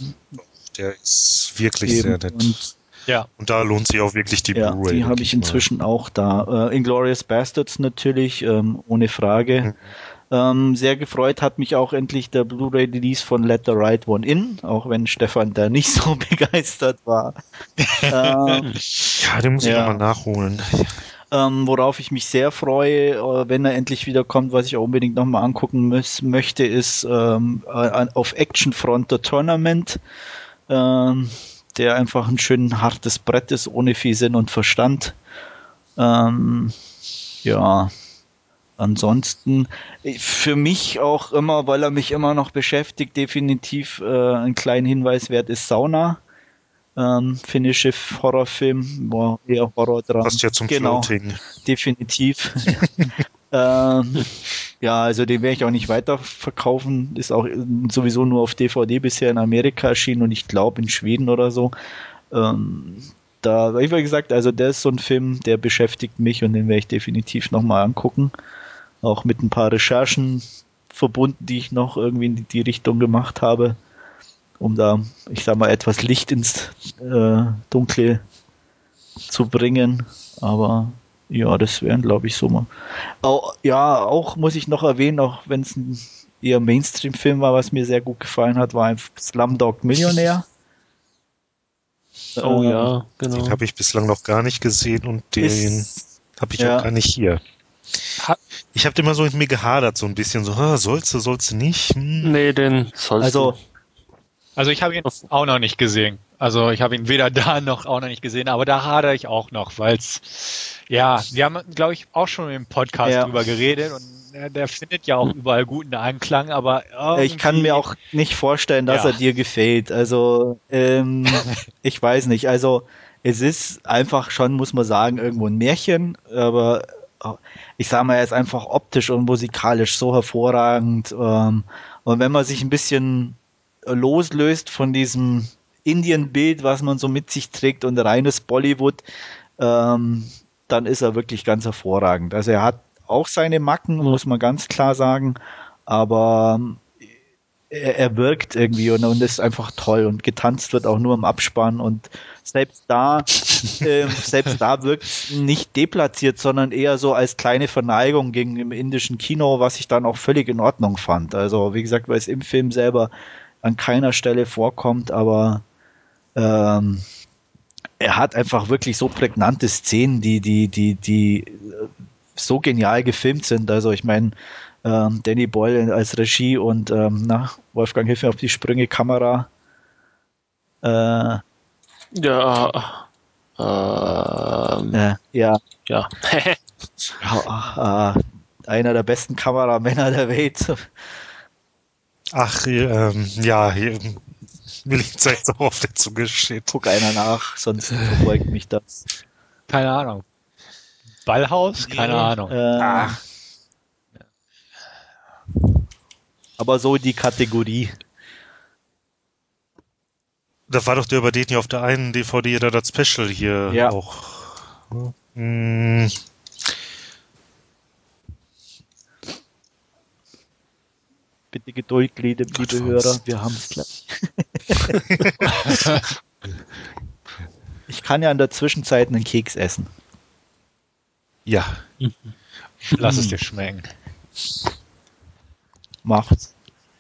der ist wirklich eben. sehr nett. Und, ja. Und da lohnt sich auch wirklich die ja, Blu-ray. Die habe ich inzwischen mal. auch da. Äh, Inglorious Bastards natürlich, ähm, ohne Frage. Mhm. Ähm, sehr gefreut hat mich auch endlich der Blu-ray-Release von Let the Right One In, auch wenn Stefan da nicht so begeistert war. ähm, ja, den muss ich ja. nochmal nachholen. Ähm, worauf ich mich sehr freue, äh, wenn er endlich wieder kommt, was ich auch unbedingt nochmal angucken muss, möchte, ist ähm, auf Action Front der Tournament, ähm, der einfach ein schön hartes Brett ist, ohne viel Sinn und Verstand. Ähm, ja, ansonsten für mich auch immer, weil er mich immer noch beschäftigt, definitiv äh, ein kleiner Hinweis wert ist Sauna. Ähm, finnische Horrorfilm, boah, eher Horror dran. Passt ja zum genau, Floating. Definitiv. ähm, ja, also den werde ich auch nicht weiter verkaufen. Ist auch sowieso nur auf DVD bisher in Amerika erschienen und ich glaube in Schweden oder so. Ähm, da, wie gesagt, also der ist so ein Film, der beschäftigt mich und den werde ich definitiv nochmal angucken auch mit ein paar Recherchen verbunden, die ich noch irgendwie in die Richtung gemacht habe, um da, ich sag mal, etwas Licht ins äh, Dunkle zu bringen. Aber ja, das wären, glaube ich, so mal. Auch, ja, auch muss ich noch erwähnen, auch wenn es ein eher Mainstream-Film war, was mir sehr gut gefallen hat, war ein Slumdog Millionär. Oh äh, ja, genau. Den habe ich bislang noch gar nicht gesehen und den habe ich ja, auch gar nicht hier. Ich habe immer so mit mir gehadert, so ein bisschen so, sollst du, sollst du nicht? Hm. Nee, den sollst also, du. Also ich habe ihn auch noch nicht gesehen. Also ich habe ihn weder da noch auch noch nicht gesehen, aber da hadere ich auch noch, weil es, ja, wir haben, glaube ich, auch schon im Podcast ja. drüber geredet und der, der findet ja auch überall guten Anklang, aber ich kann mir auch nicht vorstellen, dass ja. er dir gefällt. Also ähm, ich weiß nicht. Also es ist einfach schon, muss man sagen, irgendwo ein Märchen, aber ich sage mal, er ist einfach optisch und musikalisch so hervorragend. Ähm, und wenn man sich ein bisschen loslöst von diesem Indien-Bild, was man so mit sich trägt und reines Bollywood, ähm, dann ist er wirklich ganz hervorragend. Also er hat auch seine Macken, muss man ganz klar sagen, aber er, er wirkt irgendwie und, und ist einfach toll und getanzt wird auch nur im Abspann und selbst da, äh, selbst da wirkt nicht deplatziert, sondern eher so als kleine Verneigung gegen im indischen Kino, was ich dann auch völlig in Ordnung fand. Also wie gesagt, weil es im Film selber an keiner Stelle vorkommt, aber ähm, er hat einfach wirklich so prägnante Szenen, die, die, die, die so genial gefilmt sind. Also ich meine, ähm, Danny Boyle als Regie und ähm, na, Wolfgang hilf mir auf die Sprünge Kamera. Äh, ja. Ähm, äh, ja. Ja. ja äh, einer der besten Kameramänner der Welt. Ach, ähm, ja, hier will ich jetzt auch auf der Zunge stehen. Guck einer nach, sonst verfolgt mich das. Keine Ahnung. Ballhaus? Keine nee, Ahnung. Äh, Ach. Aber so die Kategorie. Da war doch der über den hier auf der einen DVD da das Special hier ja. auch. Hm. Bitte Geduld, liebe, liebe Hörer, wir haben es gleich. ich kann ja in der Zwischenzeit einen Keks essen. Ja. Lass es dir schmecken. Macht's.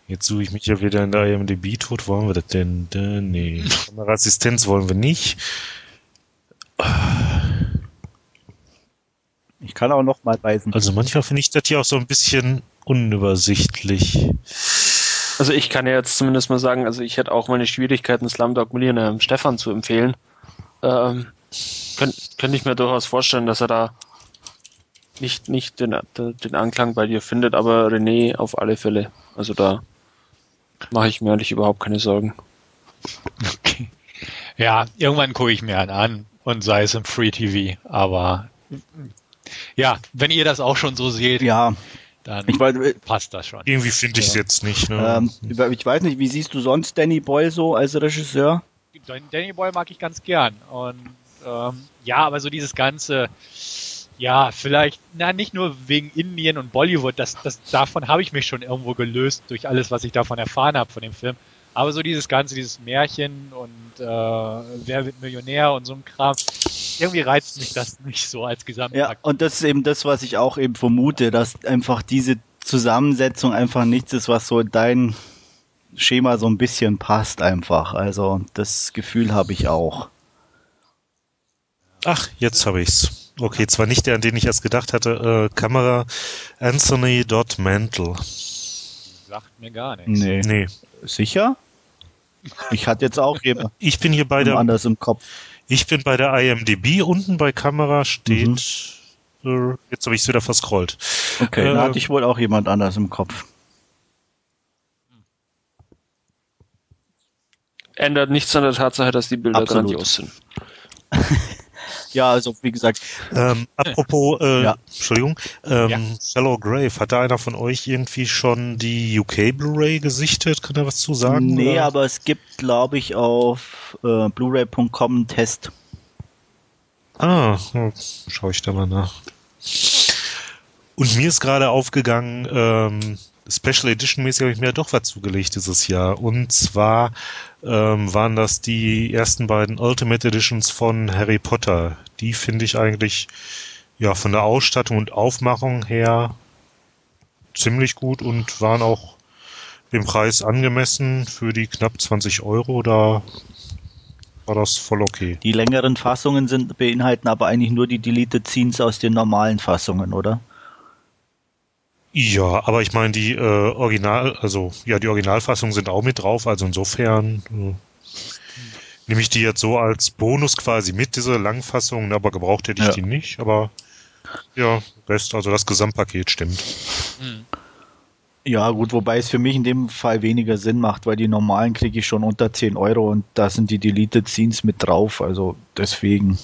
Jetzt suche ich mich ja wieder in der IMDb tot. Wollen wir das denn? Nee. Kameraassistenz wollen wir nicht. Ich kann auch noch mal beißen. Also manchmal finde ich das hier auch so ein bisschen unübersichtlich. Also ich kann ja jetzt zumindest mal sagen, also ich hätte auch meine Schwierigkeiten, Slumdog Millionär Stefan zu empfehlen. Ähm, könnte könnt ich mir durchaus vorstellen, dass er da nicht, nicht den, den Anklang bei dir findet, aber René auf alle Fälle. Also da mache ich mir eigentlich überhaupt keine Sorgen. Okay. Ja, irgendwann gucke ich mir einen an und sei es im Free TV, aber ja, wenn ihr das auch schon so seht, ja, dann ich weiß, passt das schon. Irgendwie finde ich es ja. jetzt nicht. Ne? Ähm, ich weiß nicht, wie siehst du sonst Danny Boyle so als Regisseur? Danny Boyle mag ich ganz gern und ähm, ja, aber so dieses ganze ja, vielleicht, na, nicht nur wegen Indien und Bollywood, das, das, davon habe ich mich schon irgendwo gelöst durch alles, was ich davon erfahren habe von dem Film. Aber so dieses Ganze, dieses Märchen und äh, wer wird Millionär und so ein Kram, irgendwie reizt mich das nicht so als Gesamtpaket. Ja, und das ist eben das, was ich auch eben vermute, dass einfach diese Zusammensetzung einfach nichts ist, was so in dein Schema so ein bisschen passt einfach. Also das Gefühl habe ich auch. Ach, jetzt habe ich's. Okay, zwar nicht der, an den ich erst gedacht hatte. Äh, Kamera Anthony Dot Mantle. Sagt mir gar nichts. Nee. nee. Sicher? Ich hatte jetzt auch jemand. Ich bin hier bei der anders im Kopf. Ich bin bei der IMDb unten bei Kamera steht. Mhm. Äh, jetzt habe ich es wieder verscrollt. Okay, äh, da hatte ich wohl auch jemand anders im Kopf. Ändert nichts an der Tatsache, dass die Bilder Absolut. grandios sind. Ja, also wie gesagt. Ähm, apropos, äh, ja. Entschuldigung, ähm, ja. Shallow Grave, hat da einer von euch irgendwie schon die UK Blu-ray gesichtet? Kann er was zu sagen? Nee, oder? aber es gibt, glaube ich, auf äh, Blu-ray.com einen Test. Ah, schaue ich da mal nach. Und mir ist gerade aufgegangen, ähm, Special Edition mäßig habe ich mir ja doch was zugelegt dieses Jahr. Und zwar ähm, waren das die ersten beiden Ultimate Editions von Harry Potter. Die finde ich eigentlich ja von der Ausstattung und Aufmachung her ziemlich gut und waren auch dem Preis angemessen für die knapp 20 Euro. Da war das voll okay. Die längeren Fassungen sind beinhalten aber eigentlich nur die Deleted Scenes aus den normalen Fassungen, oder? Ja, aber ich meine, die äh, Original, also ja, die Originalfassungen sind auch mit drauf, also insofern äh, nehme ich die jetzt so als Bonus quasi mit, diese Langfassungen, aber gebraucht hätte ich ja. die nicht, aber ja, Rest, also das Gesamtpaket stimmt. Hm. Ja, gut, wobei es für mich in dem Fall weniger Sinn macht, weil die normalen kriege ich schon unter 10 Euro und da sind die Deleted Scenes mit drauf, also deswegen.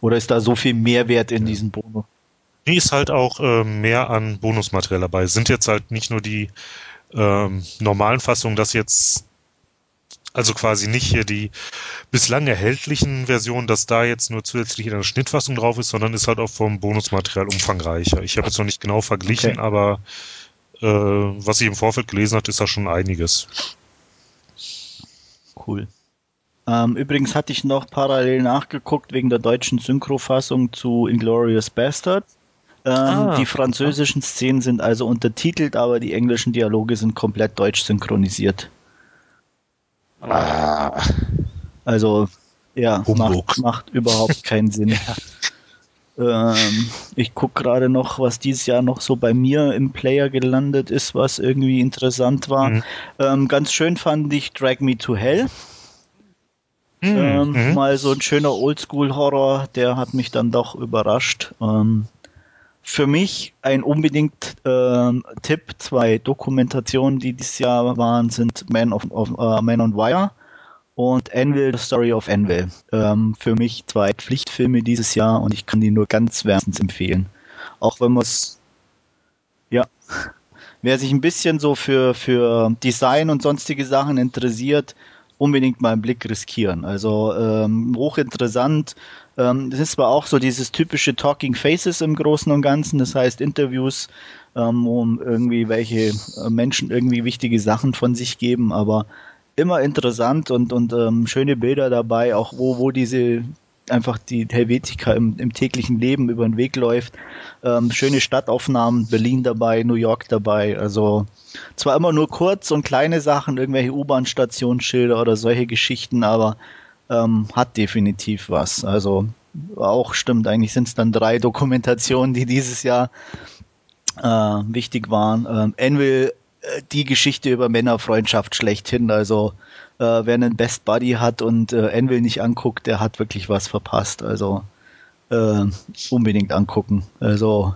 Oder ist da so viel Mehrwert in ja. diesen Bonus? Nee, ist halt auch äh, mehr an Bonusmaterial dabei. Sind jetzt halt nicht nur die ähm, normalen Fassungen, dass jetzt also quasi nicht hier die bislang erhältlichen Versionen, dass da jetzt nur zusätzlich eine Schnittfassung drauf ist, sondern ist halt auch vom Bonusmaterial umfangreicher. Ich habe jetzt noch nicht genau verglichen, okay. aber äh, was ich im Vorfeld gelesen habe, ist da schon einiges. Cool. Ähm, übrigens hatte ich noch parallel nachgeguckt wegen der deutschen Synchrofassung zu Inglorious Bastard. Ähm, ah, die französischen Szenen sind also untertitelt, aber die englischen Dialoge sind komplett deutsch synchronisiert. Ah. Also, ja, macht, macht, überhaupt keinen Sinn. ähm, ich gucke gerade noch, was dieses Jahr noch so bei mir im Player gelandet ist, was irgendwie interessant war. Mhm. Ähm, ganz schön fand ich Drag Me to Hell. Mhm. Ähm, mhm. Mal so ein schöner Oldschool-Horror, der hat mich dann doch überrascht. Ähm, für mich ein unbedingt äh, Tipp. Zwei Dokumentationen, die dieses Jahr waren, sind Man, of, of uh, Man on Wire und Anvil, The Story of Anvil. Ähm, für mich zwei Pflichtfilme dieses Jahr und ich kann die nur ganz wärmstens empfehlen. Auch wenn man es, ja, wer sich ein bisschen so für, für Design und sonstige Sachen interessiert, unbedingt mal einen Blick riskieren. Also ähm, hochinteressant. Ähm, das ist zwar auch so dieses typische Talking Faces im Großen und Ganzen, das heißt Interviews, ähm, um irgendwie welche äh, Menschen irgendwie wichtige Sachen von sich geben, aber immer interessant und, und ähm, schöne Bilder dabei, auch wo, wo diese einfach die Helvetica im, im täglichen Leben über den Weg läuft. Ähm, schöne Stadtaufnahmen, Berlin dabei, New York dabei. Also zwar immer nur kurz und kleine Sachen, irgendwelche U-Bahn-Stationsschilder oder solche Geschichten, aber ähm, hat definitiv was. Also auch stimmt, eigentlich sind es dann drei Dokumentationen, die dieses Jahr äh, wichtig waren. Ähm, Envil, äh, die Geschichte über Männerfreundschaft schlechthin, also äh, wer einen Best Buddy hat und äh, Envil nicht anguckt, der hat wirklich was verpasst. Also äh, unbedingt angucken. Also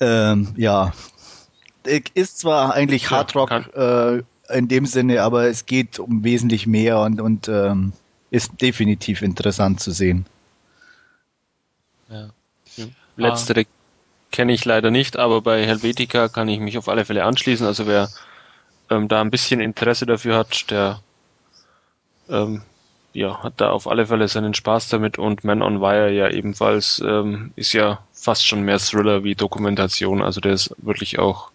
ähm, ja, ist zwar eigentlich Hard Rock äh, in dem Sinne, aber es geht um wesentlich mehr und, und ähm, ist definitiv interessant zu sehen. Ja. Letztere ah. kenne ich leider nicht, aber bei Helvetica kann ich mich auf alle Fälle anschließen. Also wer ähm, da ein bisschen Interesse dafür hat, der ähm, ja, hat da auf alle Fälle seinen Spaß damit und Man on Wire ja ebenfalls ähm, ist ja fast schon mehr Thriller wie Dokumentation. Also der ist wirklich auch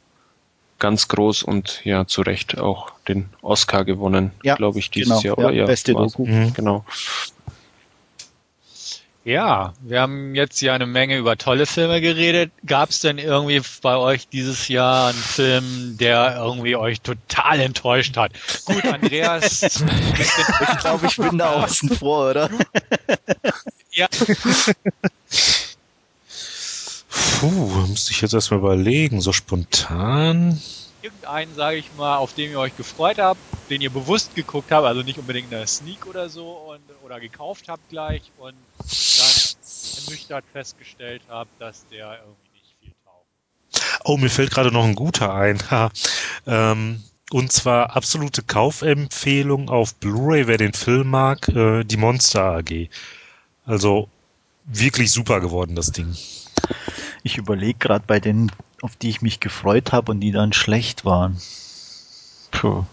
ganz groß und ja zu Recht auch den Oscar gewonnen, ja, glaube ich, dieses genau, Jahr. Oder? Ja, beste Doku. Mhm. Genau. Ja, wir haben jetzt ja eine Menge über tolle Filme geredet. Gab es denn irgendwie bei euch dieses Jahr einen Film, der irgendwie euch total enttäuscht hat? Gut, Andreas. ich glaube, ich bin da außen vor, oder? ja. Puh, müsste ich jetzt erstmal überlegen, so spontan. Irgendeinen, sage ich mal, auf den ihr euch gefreut habt, den ihr bewusst geguckt habt, also nicht unbedingt eine Sneak oder so und, oder gekauft habt gleich und dann ernüchtert festgestellt habt, dass der irgendwie nicht viel taugt. Oh, mir fällt gerade noch ein guter ein. ähm, und zwar absolute Kaufempfehlung auf Blu-ray, wer den Film mag, äh, die Monster AG. Also wirklich super geworden, das Ding. Ich überlege gerade bei denen, auf die ich mich gefreut habe und die dann schlecht waren. Puh.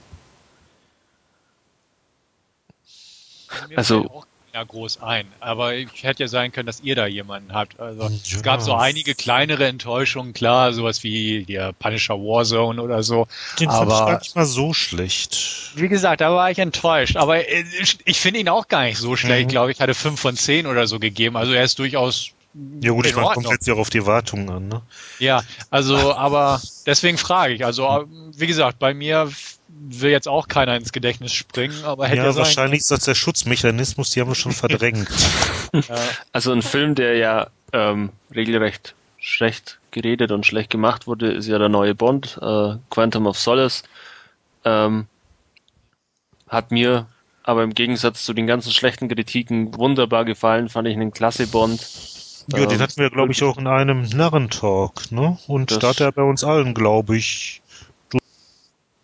Also ja groß ein. Aber ich hätte ja sein können, dass ihr da jemanden habt. Also ja. es gab so einige kleinere Enttäuschungen, klar, sowas wie der Punisher Warzone oder so. Den aber, fand ich gar nicht mal so schlecht. Wie gesagt, da war ich enttäuscht. Aber ich finde ihn auch gar nicht so schlecht. Mhm. Ich glaube, ich hatte fünf von zehn oder so gegeben. Also er ist durchaus ja gut, ich meine, kommt jetzt ja auch auf die Erwartungen an, ne? Ja, also, aber deswegen frage ich. Also, wie gesagt, bei mir will jetzt auch keiner ins Gedächtnis springen, aber hätte ja, ja wahrscheinlich ist das der Schutzmechanismus, die haben wir schon verdrängt. also ein Film, der ja ähm, regelrecht schlecht geredet und schlecht gemacht wurde, ist ja der neue Bond, äh, Quantum of Solace. Ähm, hat mir aber im Gegensatz zu den ganzen schlechten Kritiken wunderbar gefallen, fand ich einen klasse Bond. Ja, ähm, den hatten wir, glaube ich, auch in einem Narrentalk, ne? Und da hat er bei uns allen, glaube ich,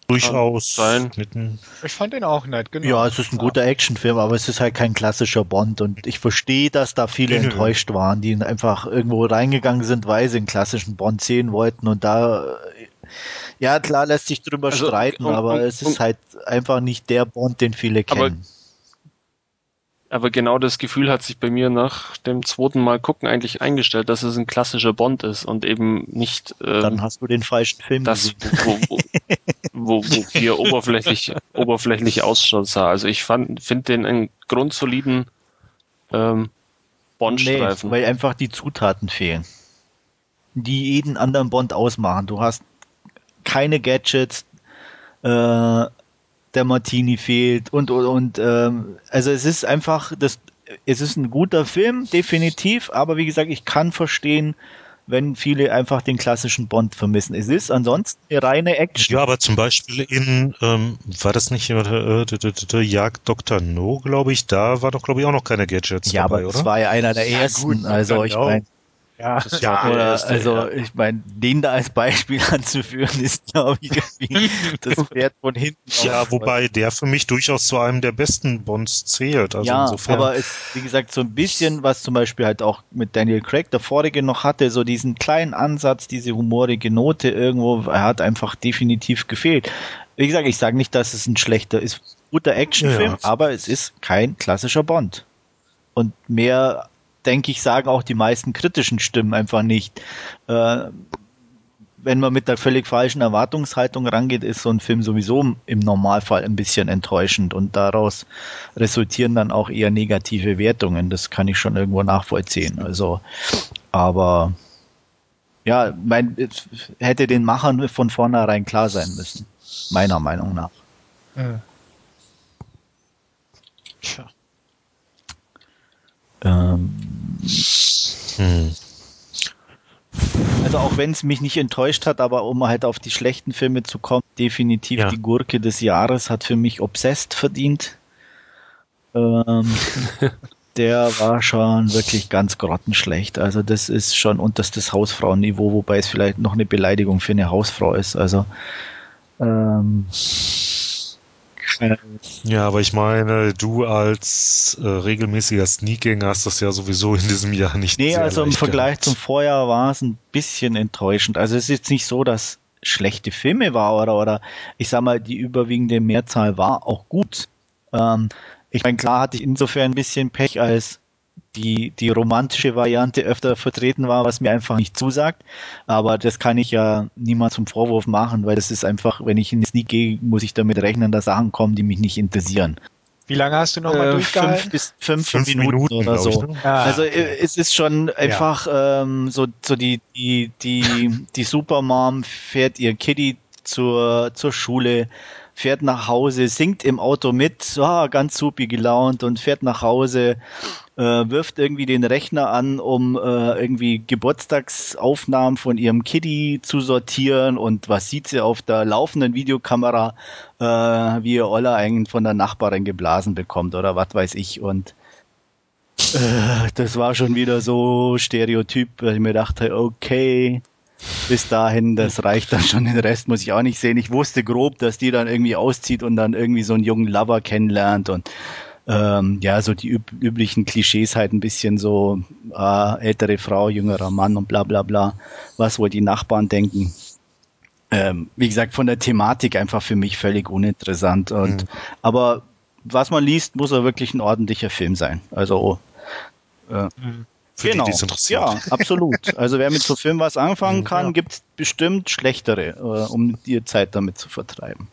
durchaus sein. Ich fand den auch nett, genau. Ja, es ist ein guter Actionfilm, aber es ist halt kein klassischer Bond und ich verstehe, dass da viele genau. enttäuscht waren, die einfach irgendwo reingegangen sind, weil sie einen klassischen Bond sehen wollten und da ja klar lässt sich drüber also, streiten, und, aber und, es ist halt einfach nicht der Bond, den viele kennen. Aber genau das Gefühl hat sich bei mir nach dem zweiten Mal gucken eigentlich eingestellt, dass es ein klassischer Bond ist und eben nicht. Ähm, Dann hast du den falschen Film das, wo, wo, wo, wo hier oberflächlich, oberflächlich aussah. Also ich fand, finde den einen grundsoliden ähm, Bond-Streifen. Nee, weil einfach die Zutaten fehlen, die jeden anderen Bond ausmachen. Du hast keine Gadgets, äh, der Martini fehlt und und und ähm, also es ist einfach das es ist ein guter Film definitiv, aber wie gesagt, ich kann verstehen, wenn viele einfach den klassischen Bond vermissen. Es ist ansonsten eine reine Action. Ja, aber zum Beispiel in, ähm, war das nicht äh, äh, Jagd Dr. No, glaube ich, da war doch, glaube ich, auch noch keine Gadgets ja, dabei, aber oder? das war ja einer der ersten. Ja, gut, also ich meine, ja, ja oder, erste, also ja. ich meine, den da als Beispiel anzuführen, ist, glaube ich, das Pferd von hinten. Ja, wobei der für mich durchaus zu einem der besten Bonds zählt. Also ja, insofern. aber es, wie gesagt, so ein bisschen, was zum Beispiel halt auch mit Daniel Craig, der vorige noch hatte, so diesen kleinen Ansatz, diese humorige Note irgendwo, er hat einfach definitiv gefehlt. wie gesagt, ich sage nicht, dass es ein schlechter ist. Guter Actionfilm, ja. aber es ist kein klassischer Bond. Und mehr, denke ich, sagen auch die meisten kritischen Stimmen einfach nicht. Äh, wenn man mit der völlig falschen Erwartungshaltung rangeht, ist so ein Film sowieso im Normalfall ein bisschen enttäuschend und daraus resultieren dann auch eher negative Wertungen. Das kann ich schon irgendwo nachvollziehen. Also, aber ja, mein, hätte den Machern von vornherein klar sein müssen, meiner Meinung nach. Ja. Tja. Ähm, hm. Also auch wenn es mich nicht enttäuscht hat, aber um halt auf die schlechten Filme zu kommen, definitiv ja. die Gurke des Jahres hat für mich Obsessed verdient. Ähm, der war schon wirklich ganz grottenschlecht. Also das ist schon unterstes Hausfrauenniveau, wobei es vielleicht noch eine Beleidigung für eine Hausfrau ist. Also ähm, ja, aber ich meine, du als äh, regelmäßiger Sneaking hast das ja sowieso in diesem Jahr nicht. Nee, also im Vergleich gehabt. zum Vorjahr war es ein bisschen enttäuschend. Also es ist jetzt nicht so, dass schlechte Filme war oder, oder ich sag mal, die überwiegende Mehrzahl war auch gut. Ähm, ich meine, klar hatte ich insofern ein bisschen Pech, als die, die romantische Variante öfter vertreten war, was mir einfach nicht zusagt. Aber das kann ich ja niemand zum Vorwurf machen, weil das ist einfach, wenn ich in den Sneak gehe, muss ich damit rechnen, dass Sachen kommen, die mich nicht interessieren. Wie lange hast du noch mal äh, durchgehalten? Fünf bis fünf, fünf Minuten, Minuten, oder so. Ich, ne? ah, also okay. es ist schon einfach ja. ähm, so, so die, die, die, die Supermom fährt ihr Kitty zur, zur Schule fährt nach Hause, singt im Auto mit, oh, ganz supi gelaunt und fährt nach Hause, äh, wirft irgendwie den Rechner an, um äh, irgendwie Geburtstagsaufnahmen von ihrem Kitty zu sortieren und was sieht sie auf der laufenden Videokamera, äh, wie ihr Oller eigentlich von der Nachbarin geblasen bekommt oder was weiß ich und äh, das war schon wieder so Stereotyp, weil ich mir dachte, okay, bis dahin, das reicht dann schon. Den Rest muss ich auch nicht sehen. Ich wusste grob, dass die dann irgendwie auszieht und dann irgendwie so einen jungen Lover kennenlernt und ähm, ja, so die üb üblichen Klischees halt ein bisschen so äh, ältere Frau, jüngerer Mann und bla bla bla, was wohl die Nachbarn denken. Ähm, wie gesagt, von der Thematik einfach für mich völlig uninteressant. Und mhm. aber was man liest, muss er wirklich ein ordentlicher Film sein. Also äh, mhm für genau. die, die es interessiert. Ja, absolut. Also wer mit so Film was anfangen kann, ja. gibt es bestimmt schlechtere, äh, um die Zeit damit zu vertreiben.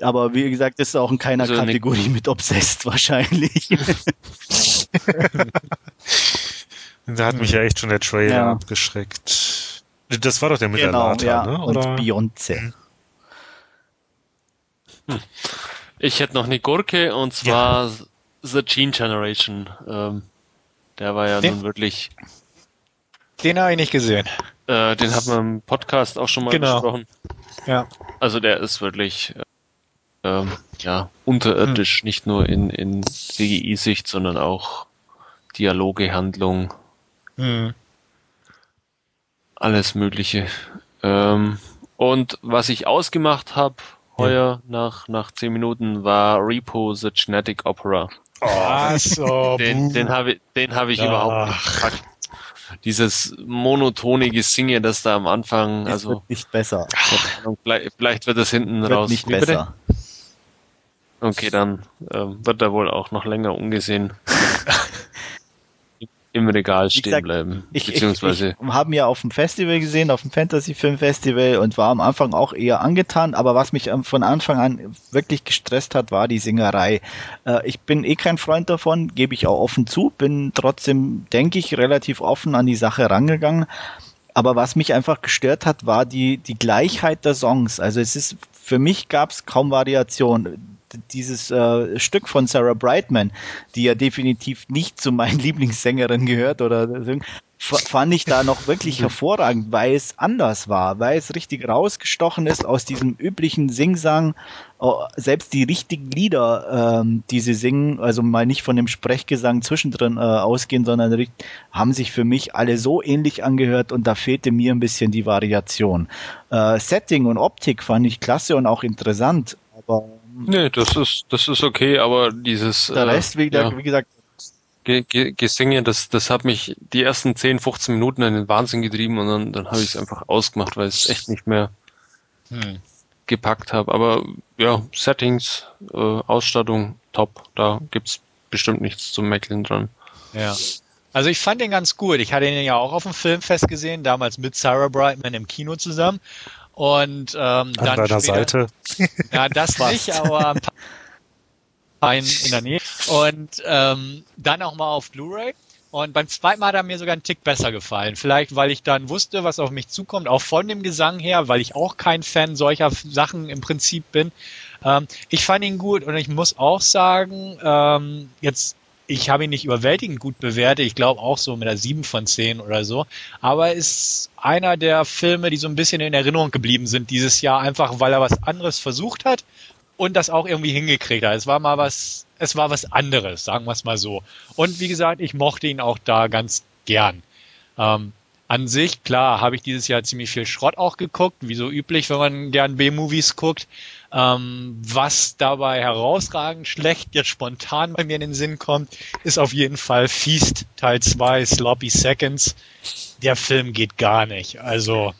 Aber wie gesagt, das ist auch in keiner also Kategorie mit Obsessed wahrscheinlich. da hat mich ja echt schon der Trailer ja. abgeschreckt. Das war doch der mit genau, der Lata, ja. ne? Oder? Und Beyoncé. Hm. Ich hätte noch eine Gurke und zwar ja. The Gene Generation. Ähm, der war ja den, nun wirklich. Den habe ich nicht gesehen. Äh, den haben wir im Podcast auch schon mal genau. besprochen. Ja. Also der ist wirklich äh, ähm, ja unterirdisch, hm. nicht nur in, in CGI-Sicht, sondern auch Dialoge, Handlung. Hm. Alles Mögliche. Ähm, und was ich ausgemacht habe heuer ja. nach, nach zehn Minuten war Repo the Genetic Opera. Oh, so, den, den habe ich, den habe ich überhaupt nicht gepackt. Dieses monotone Gesinge, das da am Anfang, es also wird nicht besser. Vielleicht wird es hinten wird raus. Nicht besser. Okay, dann ähm, wird er wohl auch noch länger ungesehen. im Regal stehen gesagt, bleiben. Ich, beziehungsweise ich, ich haben ja auf dem Festival gesehen, auf dem Fantasy Film Festival und war am Anfang auch eher angetan, aber was mich von Anfang an wirklich gestresst hat, war die Singerei. Äh, ich bin eh kein Freund davon, gebe ich auch offen zu, bin trotzdem, denke ich, relativ offen an die Sache rangegangen. Aber was mich einfach gestört hat, war die, die Gleichheit der Songs. Also es ist, für mich gab es kaum Variation dieses äh, Stück von Sarah Brightman, die ja definitiv nicht zu meinen Lieblingssängerinnen gehört oder fand ich da noch wirklich hervorragend, weil es anders war, weil es richtig rausgestochen ist aus diesem üblichen Singsang. Oh, selbst die richtigen Lieder, ähm, die sie singen, also mal nicht von dem Sprechgesang zwischendrin äh, ausgehen, sondern haben sich für mich alle so ähnlich angehört und da fehlte mir ein bisschen die Variation. Äh, Setting und Optik fand ich klasse und auch interessant, aber Nee, das ist, das ist okay, aber dieses. Der Rest, wie, ja, wie gesagt. Gesinge, das, das hat mich die ersten 10, 15 Minuten in den Wahnsinn getrieben und dann, dann habe ich es einfach ausgemacht, weil es echt nicht mehr. Hm. gepackt habe. Aber ja, Settings, äh, Ausstattung, top. Da gibt's bestimmt nichts zum Mecklen dran. Ja. Also ich fand den ganz gut. Ich hatte ihn ja auch auf dem Filmfest gesehen, damals mit Sarah Brightman im Kino zusammen. Und ähm, An dann deiner Seite. Ja, das nicht, aber ein paar in der Nähe. Und ähm, dann auch mal auf Blu-ray. Und beim zweiten Mal hat er mir sogar einen Tick besser gefallen. Vielleicht, weil ich dann wusste, was auf mich zukommt, auch von dem Gesang her, weil ich auch kein Fan solcher Sachen im Prinzip bin. Ähm, ich fand ihn gut und ich muss auch sagen, ähm, jetzt ich habe ihn nicht überwältigend gut bewertet. Ich glaube auch so mit einer 7 von 10 oder so. Aber ist einer der Filme, die so ein bisschen in Erinnerung geblieben sind dieses Jahr, einfach weil er was anderes versucht hat und das auch irgendwie hingekriegt hat. Es war mal was, es war was anderes, sagen wir es mal so. Und wie gesagt, ich mochte ihn auch da ganz gern. Ähm, an sich, klar, habe ich dieses Jahr ziemlich viel Schrott auch geguckt, wie so üblich, wenn man gern B-Movies guckt. Ähm, was dabei herausragend schlecht jetzt spontan bei mir in den Sinn kommt, ist auf jeden Fall Feast Teil 2, Sloppy Seconds. Der Film geht gar nicht. Also,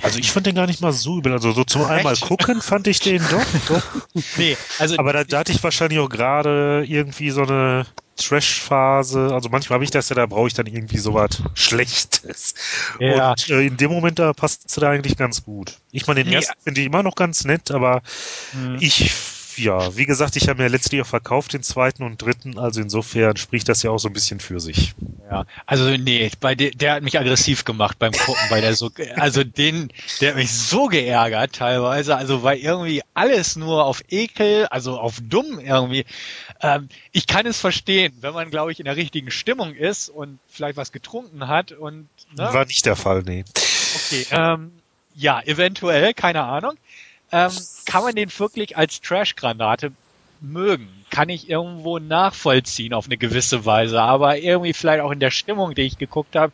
also ich fand den gar nicht mal so übel. Also so zum Echt? einmal gucken fand ich den doch. doch. Nee, also Aber da, da hatte ich wahrscheinlich auch gerade irgendwie so eine Trash-Phase. Also manchmal habe ich das ja, da brauche ich dann irgendwie sowas Schlechtes. Ja. Und äh, in dem Moment, da passt es da eigentlich ganz gut. Ich meine, den ja. ersten finde ich immer noch ganz nett, aber mhm. ich ja, wie gesagt, ich habe mir letztlich auch verkauft, den zweiten und dritten, also insofern spricht das ja auch so ein bisschen für sich. Ja, also nee, bei de, der hat mich aggressiv gemacht beim Gucken, weil der so, also den, der hat mich so geärgert teilweise, also weil irgendwie alles nur auf Ekel, also auf dumm irgendwie. Ähm, ich kann es verstehen, wenn man, glaube ich, in der richtigen Stimmung ist und vielleicht was getrunken hat und. Ne? War nicht der Fall, nee. Okay, ähm, ja, eventuell, keine Ahnung. Ähm, kann man den wirklich als Trash-Granate mögen? Kann ich irgendwo nachvollziehen auf eine gewisse Weise, aber irgendwie vielleicht auch in der Stimmung, die ich geguckt habe.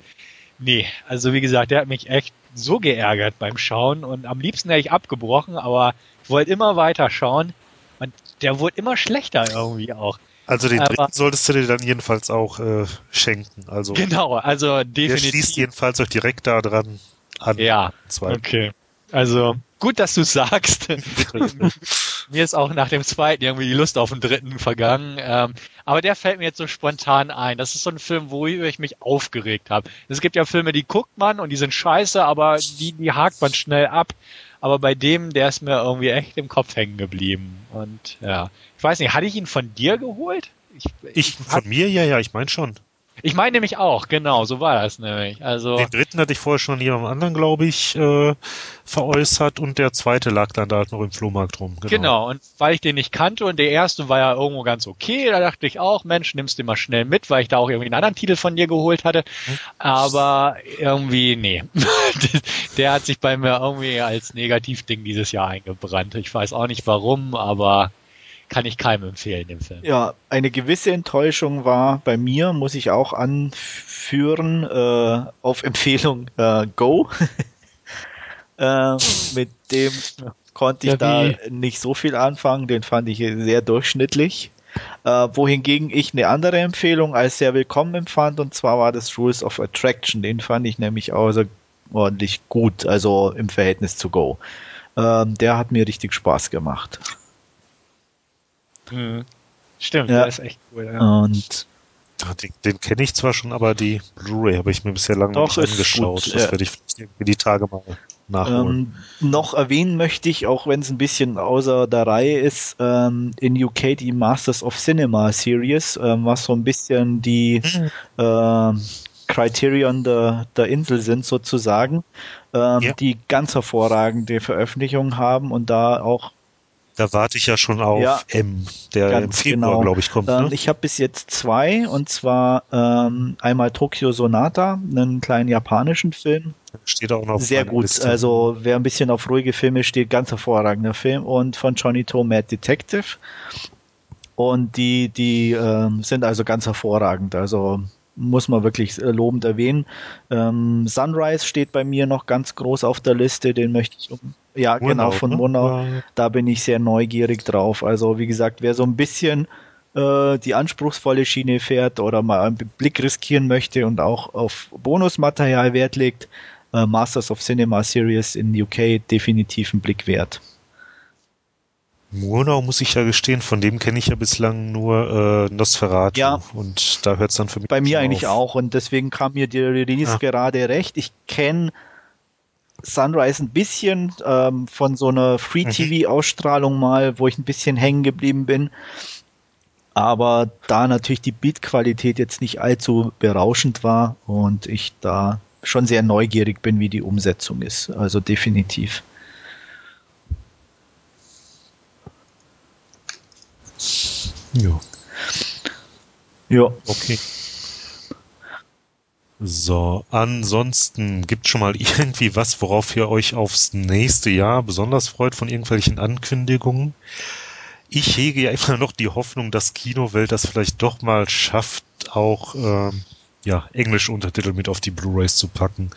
Nee, also wie gesagt, der hat mich echt so geärgert beim Schauen und am liebsten hätte ich abgebrochen, aber ich wollte immer weiter schauen und der wurde immer schlechter irgendwie auch. Also den dritten solltest du dir dann jedenfalls auch äh, schenken. Also genau, also definitiv. Der schließt jedenfalls auch direkt da dran an. Ja, zwei. okay. Also gut, dass du sagst. mir ist auch nach dem zweiten irgendwie die Lust auf den dritten vergangen. Ähm, aber der fällt mir jetzt so spontan ein. Das ist so ein Film, worüber ich mich aufgeregt habe. Es gibt ja Filme, die guckt man und die sind scheiße, aber die, die hakt man schnell ab. Aber bei dem, der ist mir irgendwie echt im Kopf hängen geblieben. Und ja, ich weiß nicht, hatte ich ihn von dir geholt? Ich, ich, ich von mir ja, ja, ich meine schon. Ich meine nämlich auch, genau, so war das nämlich. Also den dritten hatte ich vorher schon jemandem anderen, glaube ich, äh, veräußert und der zweite lag dann da halt noch im Flohmarkt rum. Genau. genau, und weil ich den nicht kannte und der erste war ja irgendwo ganz okay, da dachte ich auch, Mensch, nimmst du mal schnell mit, weil ich da auch irgendwie einen anderen Titel von dir geholt hatte. Hm. Aber irgendwie, nee. der hat sich bei mir irgendwie als Negativding dieses Jahr eingebrannt. Ich weiß auch nicht warum, aber kann ich keinem empfehlen, den Film. Ja, eine gewisse Enttäuschung war bei mir, muss ich auch anführen, äh, auf Empfehlung äh, Go. äh, mit dem konnte ich ja, da nicht so viel anfangen, den fand ich sehr durchschnittlich. Äh, wohingegen ich eine andere Empfehlung als sehr willkommen empfand, und zwar war das Rules of Attraction. Den fand ich nämlich außerordentlich gut, also im Verhältnis zu Go. Ähm, der hat mir richtig Spaß gemacht. Mhm. Stimmt, ja. der ist echt cool. Ja. Und den, den kenne ich zwar schon, aber die Blu-ray habe ich mir bisher lange Doch, nicht angeschaut. Gut, das ja. werde ich irgendwie die Tage mal nachholen. Ähm, noch erwähnen möchte ich, auch wenn es ein bisschen außer der Reihe ist, ähm, in UK die Masters of Cinema Series, ähm, was so ein bisschen die mhm. äh, Criterion der, der Insel sind sozusagen, ähm, ja. die ganz hervorragende Veröffentlichungen haben und da auch da warte ich ja schon auf ja, M, der im Februar, genau. glaube ich, kommt. Ähm, ne? ich habe bis jetzt zwei, und zwar ähm, einmal Tokyo Sonata, einen kleinen japanischen Film. Steht auch noch Sehr gut. Liste. Also wer ein bisschen auf ruhige Filme steht, ganz hervorragender Film. Und von Johnny To Mad Detective. Und die, die ähm, sind also ganz hervorragend. Also muss man wirklich äh, lobend erwähnen. Ähm, Sunrise steht bei mir noch ganz groß auf der Liste, den möchte ich um. Ja, Murnau, genau, von ne? Murnau. Da bin ich sehr neugierig drauf. Also, wie gesagt, wer so ein bisschen äh, die anspruchsvolle Schiene fährt oder mal einen Blick riskieren möchte und auch auf Bonusmaterial Wert legt, äh, Masters of Cinema Series in UK definitiv einen Blick wert. Murnau muss ich ja gestehen, von dem kenne ich ja bislang nur äh, Nosferatu. Ja. Und da hört es dann für mich Bei mir eigentlich auf. auch und deswegen kam mir die Release ja. gerade recht. Ich kenne Sunrise ein bisschen ähm, von so einer Free-TV-Ausstrahlung mhm. mal, wo ich ein bisschen hängen geblieben bin. Aber da natürlich die Bildqualität jetzt nicht allzu berauschend war und ich da schon sehr neugierig bin, wie die Umsetzung ist. Also definitiv. Ja. Ja. Okay. So, ansonsten gibt schon mal irgendwie was, worauf ihr euch aufs nächste Jahr besonders freut von irgendwelchen Ankündigungen. Ich hege ja immer noch die Hoffnung, dass Kinowelt das vielleicht doch mal schafft, auch ähm, ja, englische Untertitel mit auf die Blu-rays zu packen.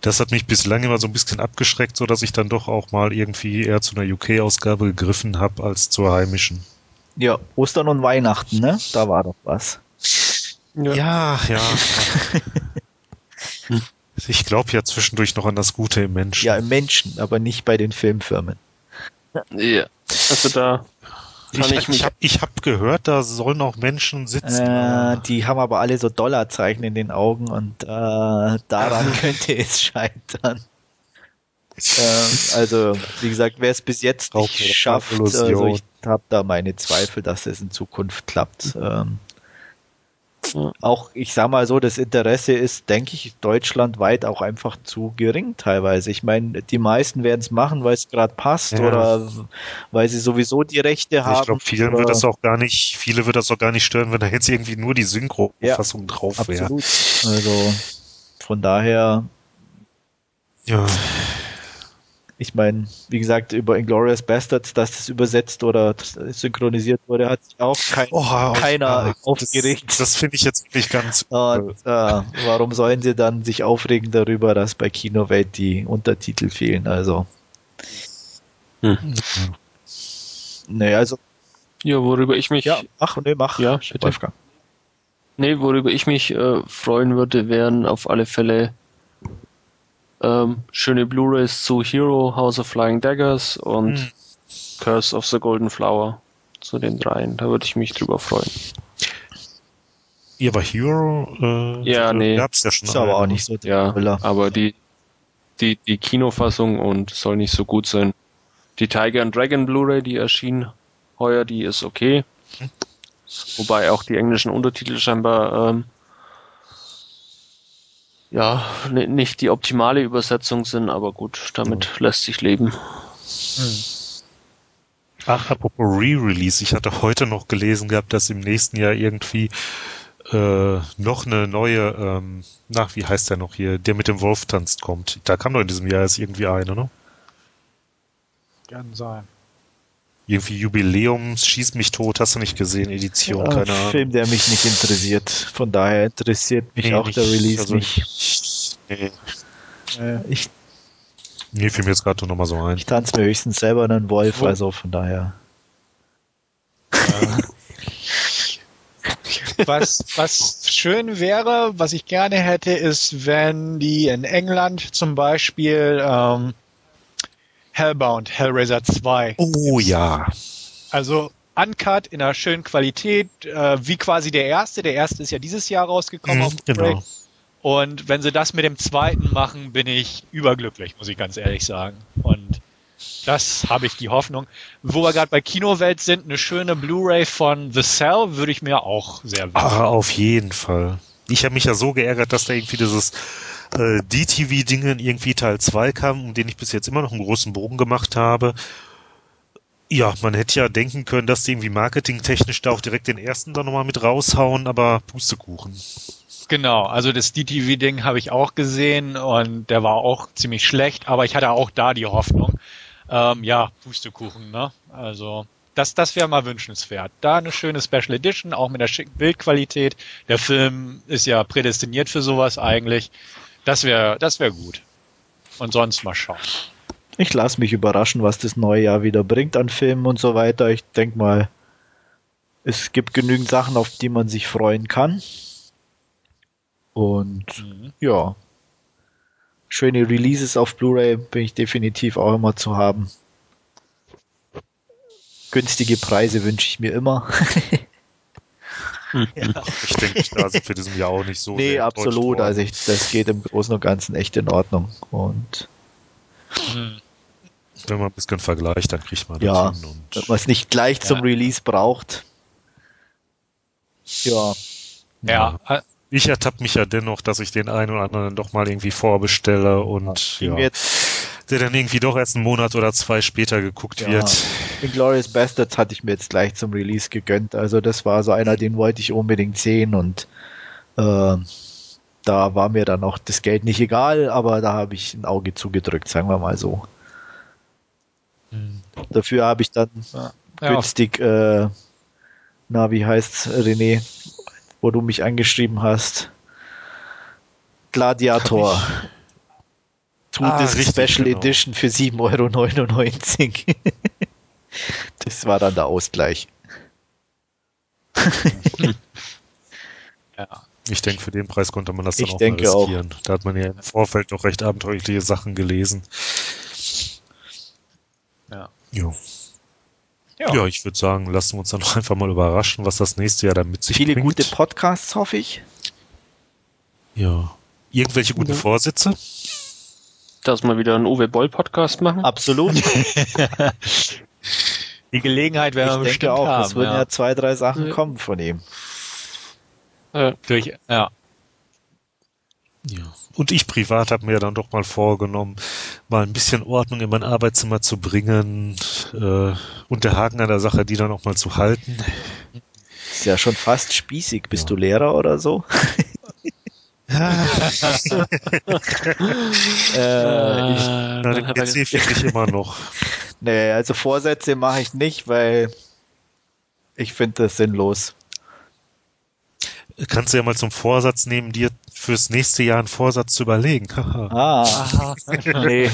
Das hat mich bislang immer so ein bisschen abgeschreckt, so dass ich dann doch auch mal irgendwie eher zu einer UK-Ausgabe gegriffen habe als zur heimischen. Ja, Ostern und Weihnachten, ne? Da war doch was. Ja, ja. ja. ich glaube ja zwischendurch noch an das Gute im Menschen. Ja, im Menschen, aber nicht bei den Filmfirmen. Ja, also da ich, ich, ich habe ich hab gehört, da sollen auch Menschen sitzen. Äh, die haben aber alle so Dollarzeichen in den Augen und äh, daran könnte es scheitern. Äh, also, wie gesagt, wer es bis jetzt nicht schafft, also ich habe da meine Zweifel, dass es in Zukunft klappt. Ähm, auch, ich sag mal so, das Interesse ist, denke ich, deutschlandweit auch einfach zu gering teilweise. Ich meine, die meisten werden es machen, weil es gerade passt ja. oder weil sie sowieso die Rechte haben. Ich glaube, vielen wird das auch gar nicht, viele wird das auch gar nicht stören, wenn da jetzt irgendwie nur die Synchro-Fassung ja, drauf wäre. Absolut. Also von daher. Ja ich meine, wie gesagt, über Inglourious Bastards, dass das übersetzt oder synchronisiert wurde, hat sich auch kein, oh, keiner ja, aufgeregt. Das, das finde ich jetzt wirklich ganz. Und, äh, warum sollen sie dann sich aufregen darüber, dass bei Kinowelt die Untertitel fehlen? Also. Hm. Nee, also. Ja, worüber ich mich. Ja, ach, nee, mach. Ja, bitte. Nee, worüber ich mich äh, freuen würde, wären auf alle Fälle ähm, schöne Blu-rays zu Hero, House of Flying Daggers und hm. Curse of the Golden Flower. Zu den dreien. Da würde ich mich drüber freuen. Ja, aber Hero, äh, ja, nee. gab's ja schon. Ist aber auch nicht so Ja, aber die, die, die Kinofassung und soll nicht so gut sein. Die Tiger and Dragon Blu-ray, die erschien heuer, die ist okay. Hm. Wobei auch die englischen Untertitel scheinbar ähm, ja, nicht die optimale Übersetzung sind, aber gut, damit ja. lässt sich leben. Hm. Ach, apropos Re-Release, ich hatte heute noch gelesen gehabt, dass im nächsten Jahr irgendwie äh, noch eine neue, ähm, na, wie heißt der noch hier, der mit dem Wolf tanzt kommt. Da kam doch in diesem Jahr erst irgendwie eine, ne? Kann sein irgendwie Jubiläums Schieß mich tot, hast du nicht gesehen, Edition, ja, keine Ahnung. Film, der mich nicht interessiert. Von daher interessiert mich nee, auch nicht, der Release also nicht. Nee. Äh, ich Nee, fiel mir jetzt gerade noch mal so ein. Ich tanze mir höchstens selber einen Wolf, oh. also von daher. was, was schön wäre, was ich gerne hätte, ist, wenn die in England zum Beispiel ähm, Hellbound, Hellraiser 2. Oh ja. Also uncut in einer schönen Qualität, äh, wie quasi der erste. Der erste ist ja dieses Jahr rausgekommen mhm, auf genau. Und wenn sie das mit dem zweiten machen, bin ich überglücklich, muss ich ganz ehrlich sagen. Und das habe ich die Hoffnung. Wo wir gerade bei Kinowelt sind, eine schöne Blu-ray von The Cell würde ich mir auch sehr wünschen. Ah, auf jeden Fall. Ich habe mich ja so geärgert, dass da irgendwie dieses äh, DTV-Dingen irgendwie Teil 2 kam, um den ich bis jetzt immer noch einen großen Bogen gemacht habe. Ja, man hätte ja denken können, dass die irgendwie marketingtechnisch da auch direkt den ersten dann nochmal mit raushauen, aber Pustekuchen. Genau, also das DTV-Ding habe ich auch gesehen und der war auch ziemlich schlecht, aber ich hatte auch da die Hoffnung. Ähm, ja, Pustekuchen, ne? Also das, das wäre mal wünschenswert. Da eine schöne Special Edition, auch mit der schicken Bildqualität. Der Film ist ja prädestiniert für sowas eigentlich. Das wäre das wäre gut. Und sonst mal schauen. Ich lasse mich überraschen, was das neue Jahr wieder bringt an Filmen und so weiter. Ich denke mal, es gibt genügend Sachen, auf die man sich freuen kann. Und mhm. ja, schöne Releases auf Blu-ray bin ich definitiv auch immer zu haben. günstige Preise wünsche ich mir immer. ja. Ich denke, da sind wir diesem Jahr auch nicht so. Nee, absolut. Also ich, das geht im Großen und Ganzen echt in Ordnung. Und hm. wenn man ein bisschen vergleicht, dann kriegt man ja, das hin. Und wenn man es nicht gleich ja. zum Release braucht. Ja. Ja. ja. Ich ertappe mich ja dennoch, dass ich den einen oder anderen doch mal irgendwie vorbestelle und ja, der dann irgendwie doch erst einen Monat oder zwei später geguckt ja. wird. Glorious Bastards hatte ich mir jetzt gleich zum Release gegönnt. Also das war so einer, den wollte ich unbedingt sehen und äh, da war mir dann auch das Geld nicht egal, aber da habe ich ein Auge zugedrückt, sagen wir mal so. Hm. Dafür habe ich dann ja. günstig, äh, na, wie heißt's, René, wo du mich angeschrieben hast. Gladiator. Tut ah, es Special genau. Edition für 7,99 Euro. das war dann der Ausgleich. ja. Ich denke, für den Preis konnte man das dann ich auch mal riskieren. Auch. Da hat man ja im Vorfeld doch recht abenteuerliche Sachen gelesen. Ja. Jo. Ja. ja, ich würde sagen, lassen wir uns dann noch einfach mal überraschen, was das nächste Jahr dann mit sich Viele bringt. Viele gute Podcasts, hoffe ich. Ja. Irgendwelche guten mhm. Vorsätze? Dass wir wieder einen Uwe Boll Podcast machen? Absolut. Die Gelegenheit werden wir bestimmt auch. Haben, es würden ja. ja. zwei, drei Sachen ja. kommen von ihm. Äh, durch, ja. Ja. Und ich privat habe mir dann doch mal vorgenommen, mal ein bisschen Ordnung in mein Arbeitszimmer zu bringen äh, und der Haken an der Sache, die dann auch mal zu halten. Ist ja schon fast spießig. Bist ja. du Lehrer oder so? Äh, ich, na, den PC finde ich immer noch. Nee, also Vorsätze mache ich nicht, weil ich finde das sinnlos kannst du ja mal zum Vorsatz nehmen, dir fürs nächste Jahr einen Vorsatz zu überlegen. ah, nee.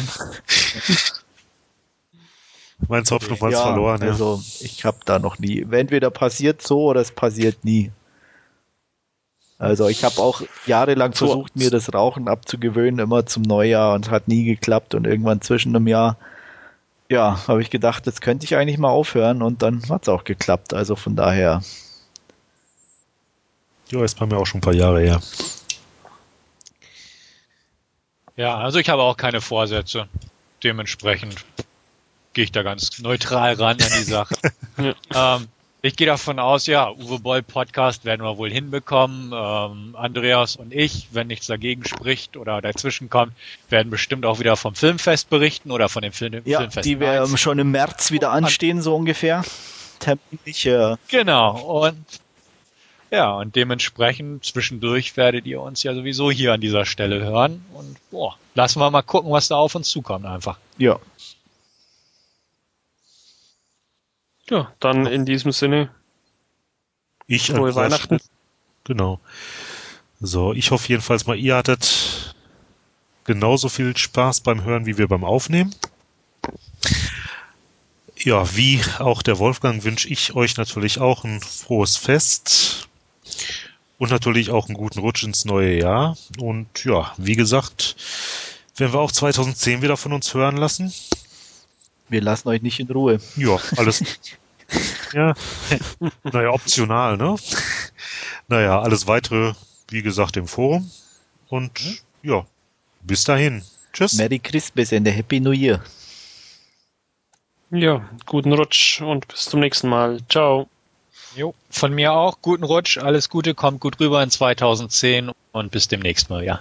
Meins Hoffnung mal ja, verloren. Ja. Also ich habe da noch nie. Entweder passiert so oder es passiert nie. Also ich habe auch jahrelang so. versucht, mir das Rauchen abzugewöhnen, immer zum Neujahr und es hat nie geklappt und irgendwann zwischen einem Jahr, ja, habe ich gedacht, jetzt könnte ich eigentlich mal aufhören und dann hat es auch geklappt. Also von daher ja, ist bei mir auch schon ein paar Jahre her. Ja, also ich habe auch keine Vorsätze. Dementsprechend gehe ich da ganz neutral ran an die Sache. ähm, ich gehe davon aus, ja, Uwe Boll Podcast werden wir wohl hinbekommen. Ähm, Andreas und ich, wenn nichts dagegen spricht oder dazwischen kommt, werden bestimmt auch wieder vom Filmfest berichten oder von dem Film ja, Filmfest. Die werden schon im März wieder anstehen, so ungefähr. Terminlich, äh Genau. Und ja, und dementsprechend zwischendurch werdet ihr uns ja sowieso hier an dieser Stelle hören. Und boah, lassen wir mal gucken, was da auf uns zukommt einfach. Ja. Ja, dann in diesem Sinne. Ich Frohe Weihnachten. Genau. So, ich hoffe jedenfalls mal, ihr hattet genauso viel Spaß beim Hören wie wir beim Aufnehmen. Ja, wie auch der Wolfgang wünsche ich euch natürlich auch ein frohes Fest und natürlich auch einen guten Rutsch ins neue Jahr. Und ja, wie gesagt, werden wir auch 2010 wieder von uns hören lassen. Wir lassen euch nicht in Ruhe. Ja, alles. ja, naja, optional, ne? Naja, alles weitere, wie gesagt, im Forum. Und ja, bis dahin. Tschüss. Merry Christmas and a Happy New Year. Ja, guten Rutsch und bis zum nächsten Mal. Ciao. Jo, von mir auch. Guten Rutsch, alles Gute, kommt gut rüber in 2010 und bis demnächst mal, ja.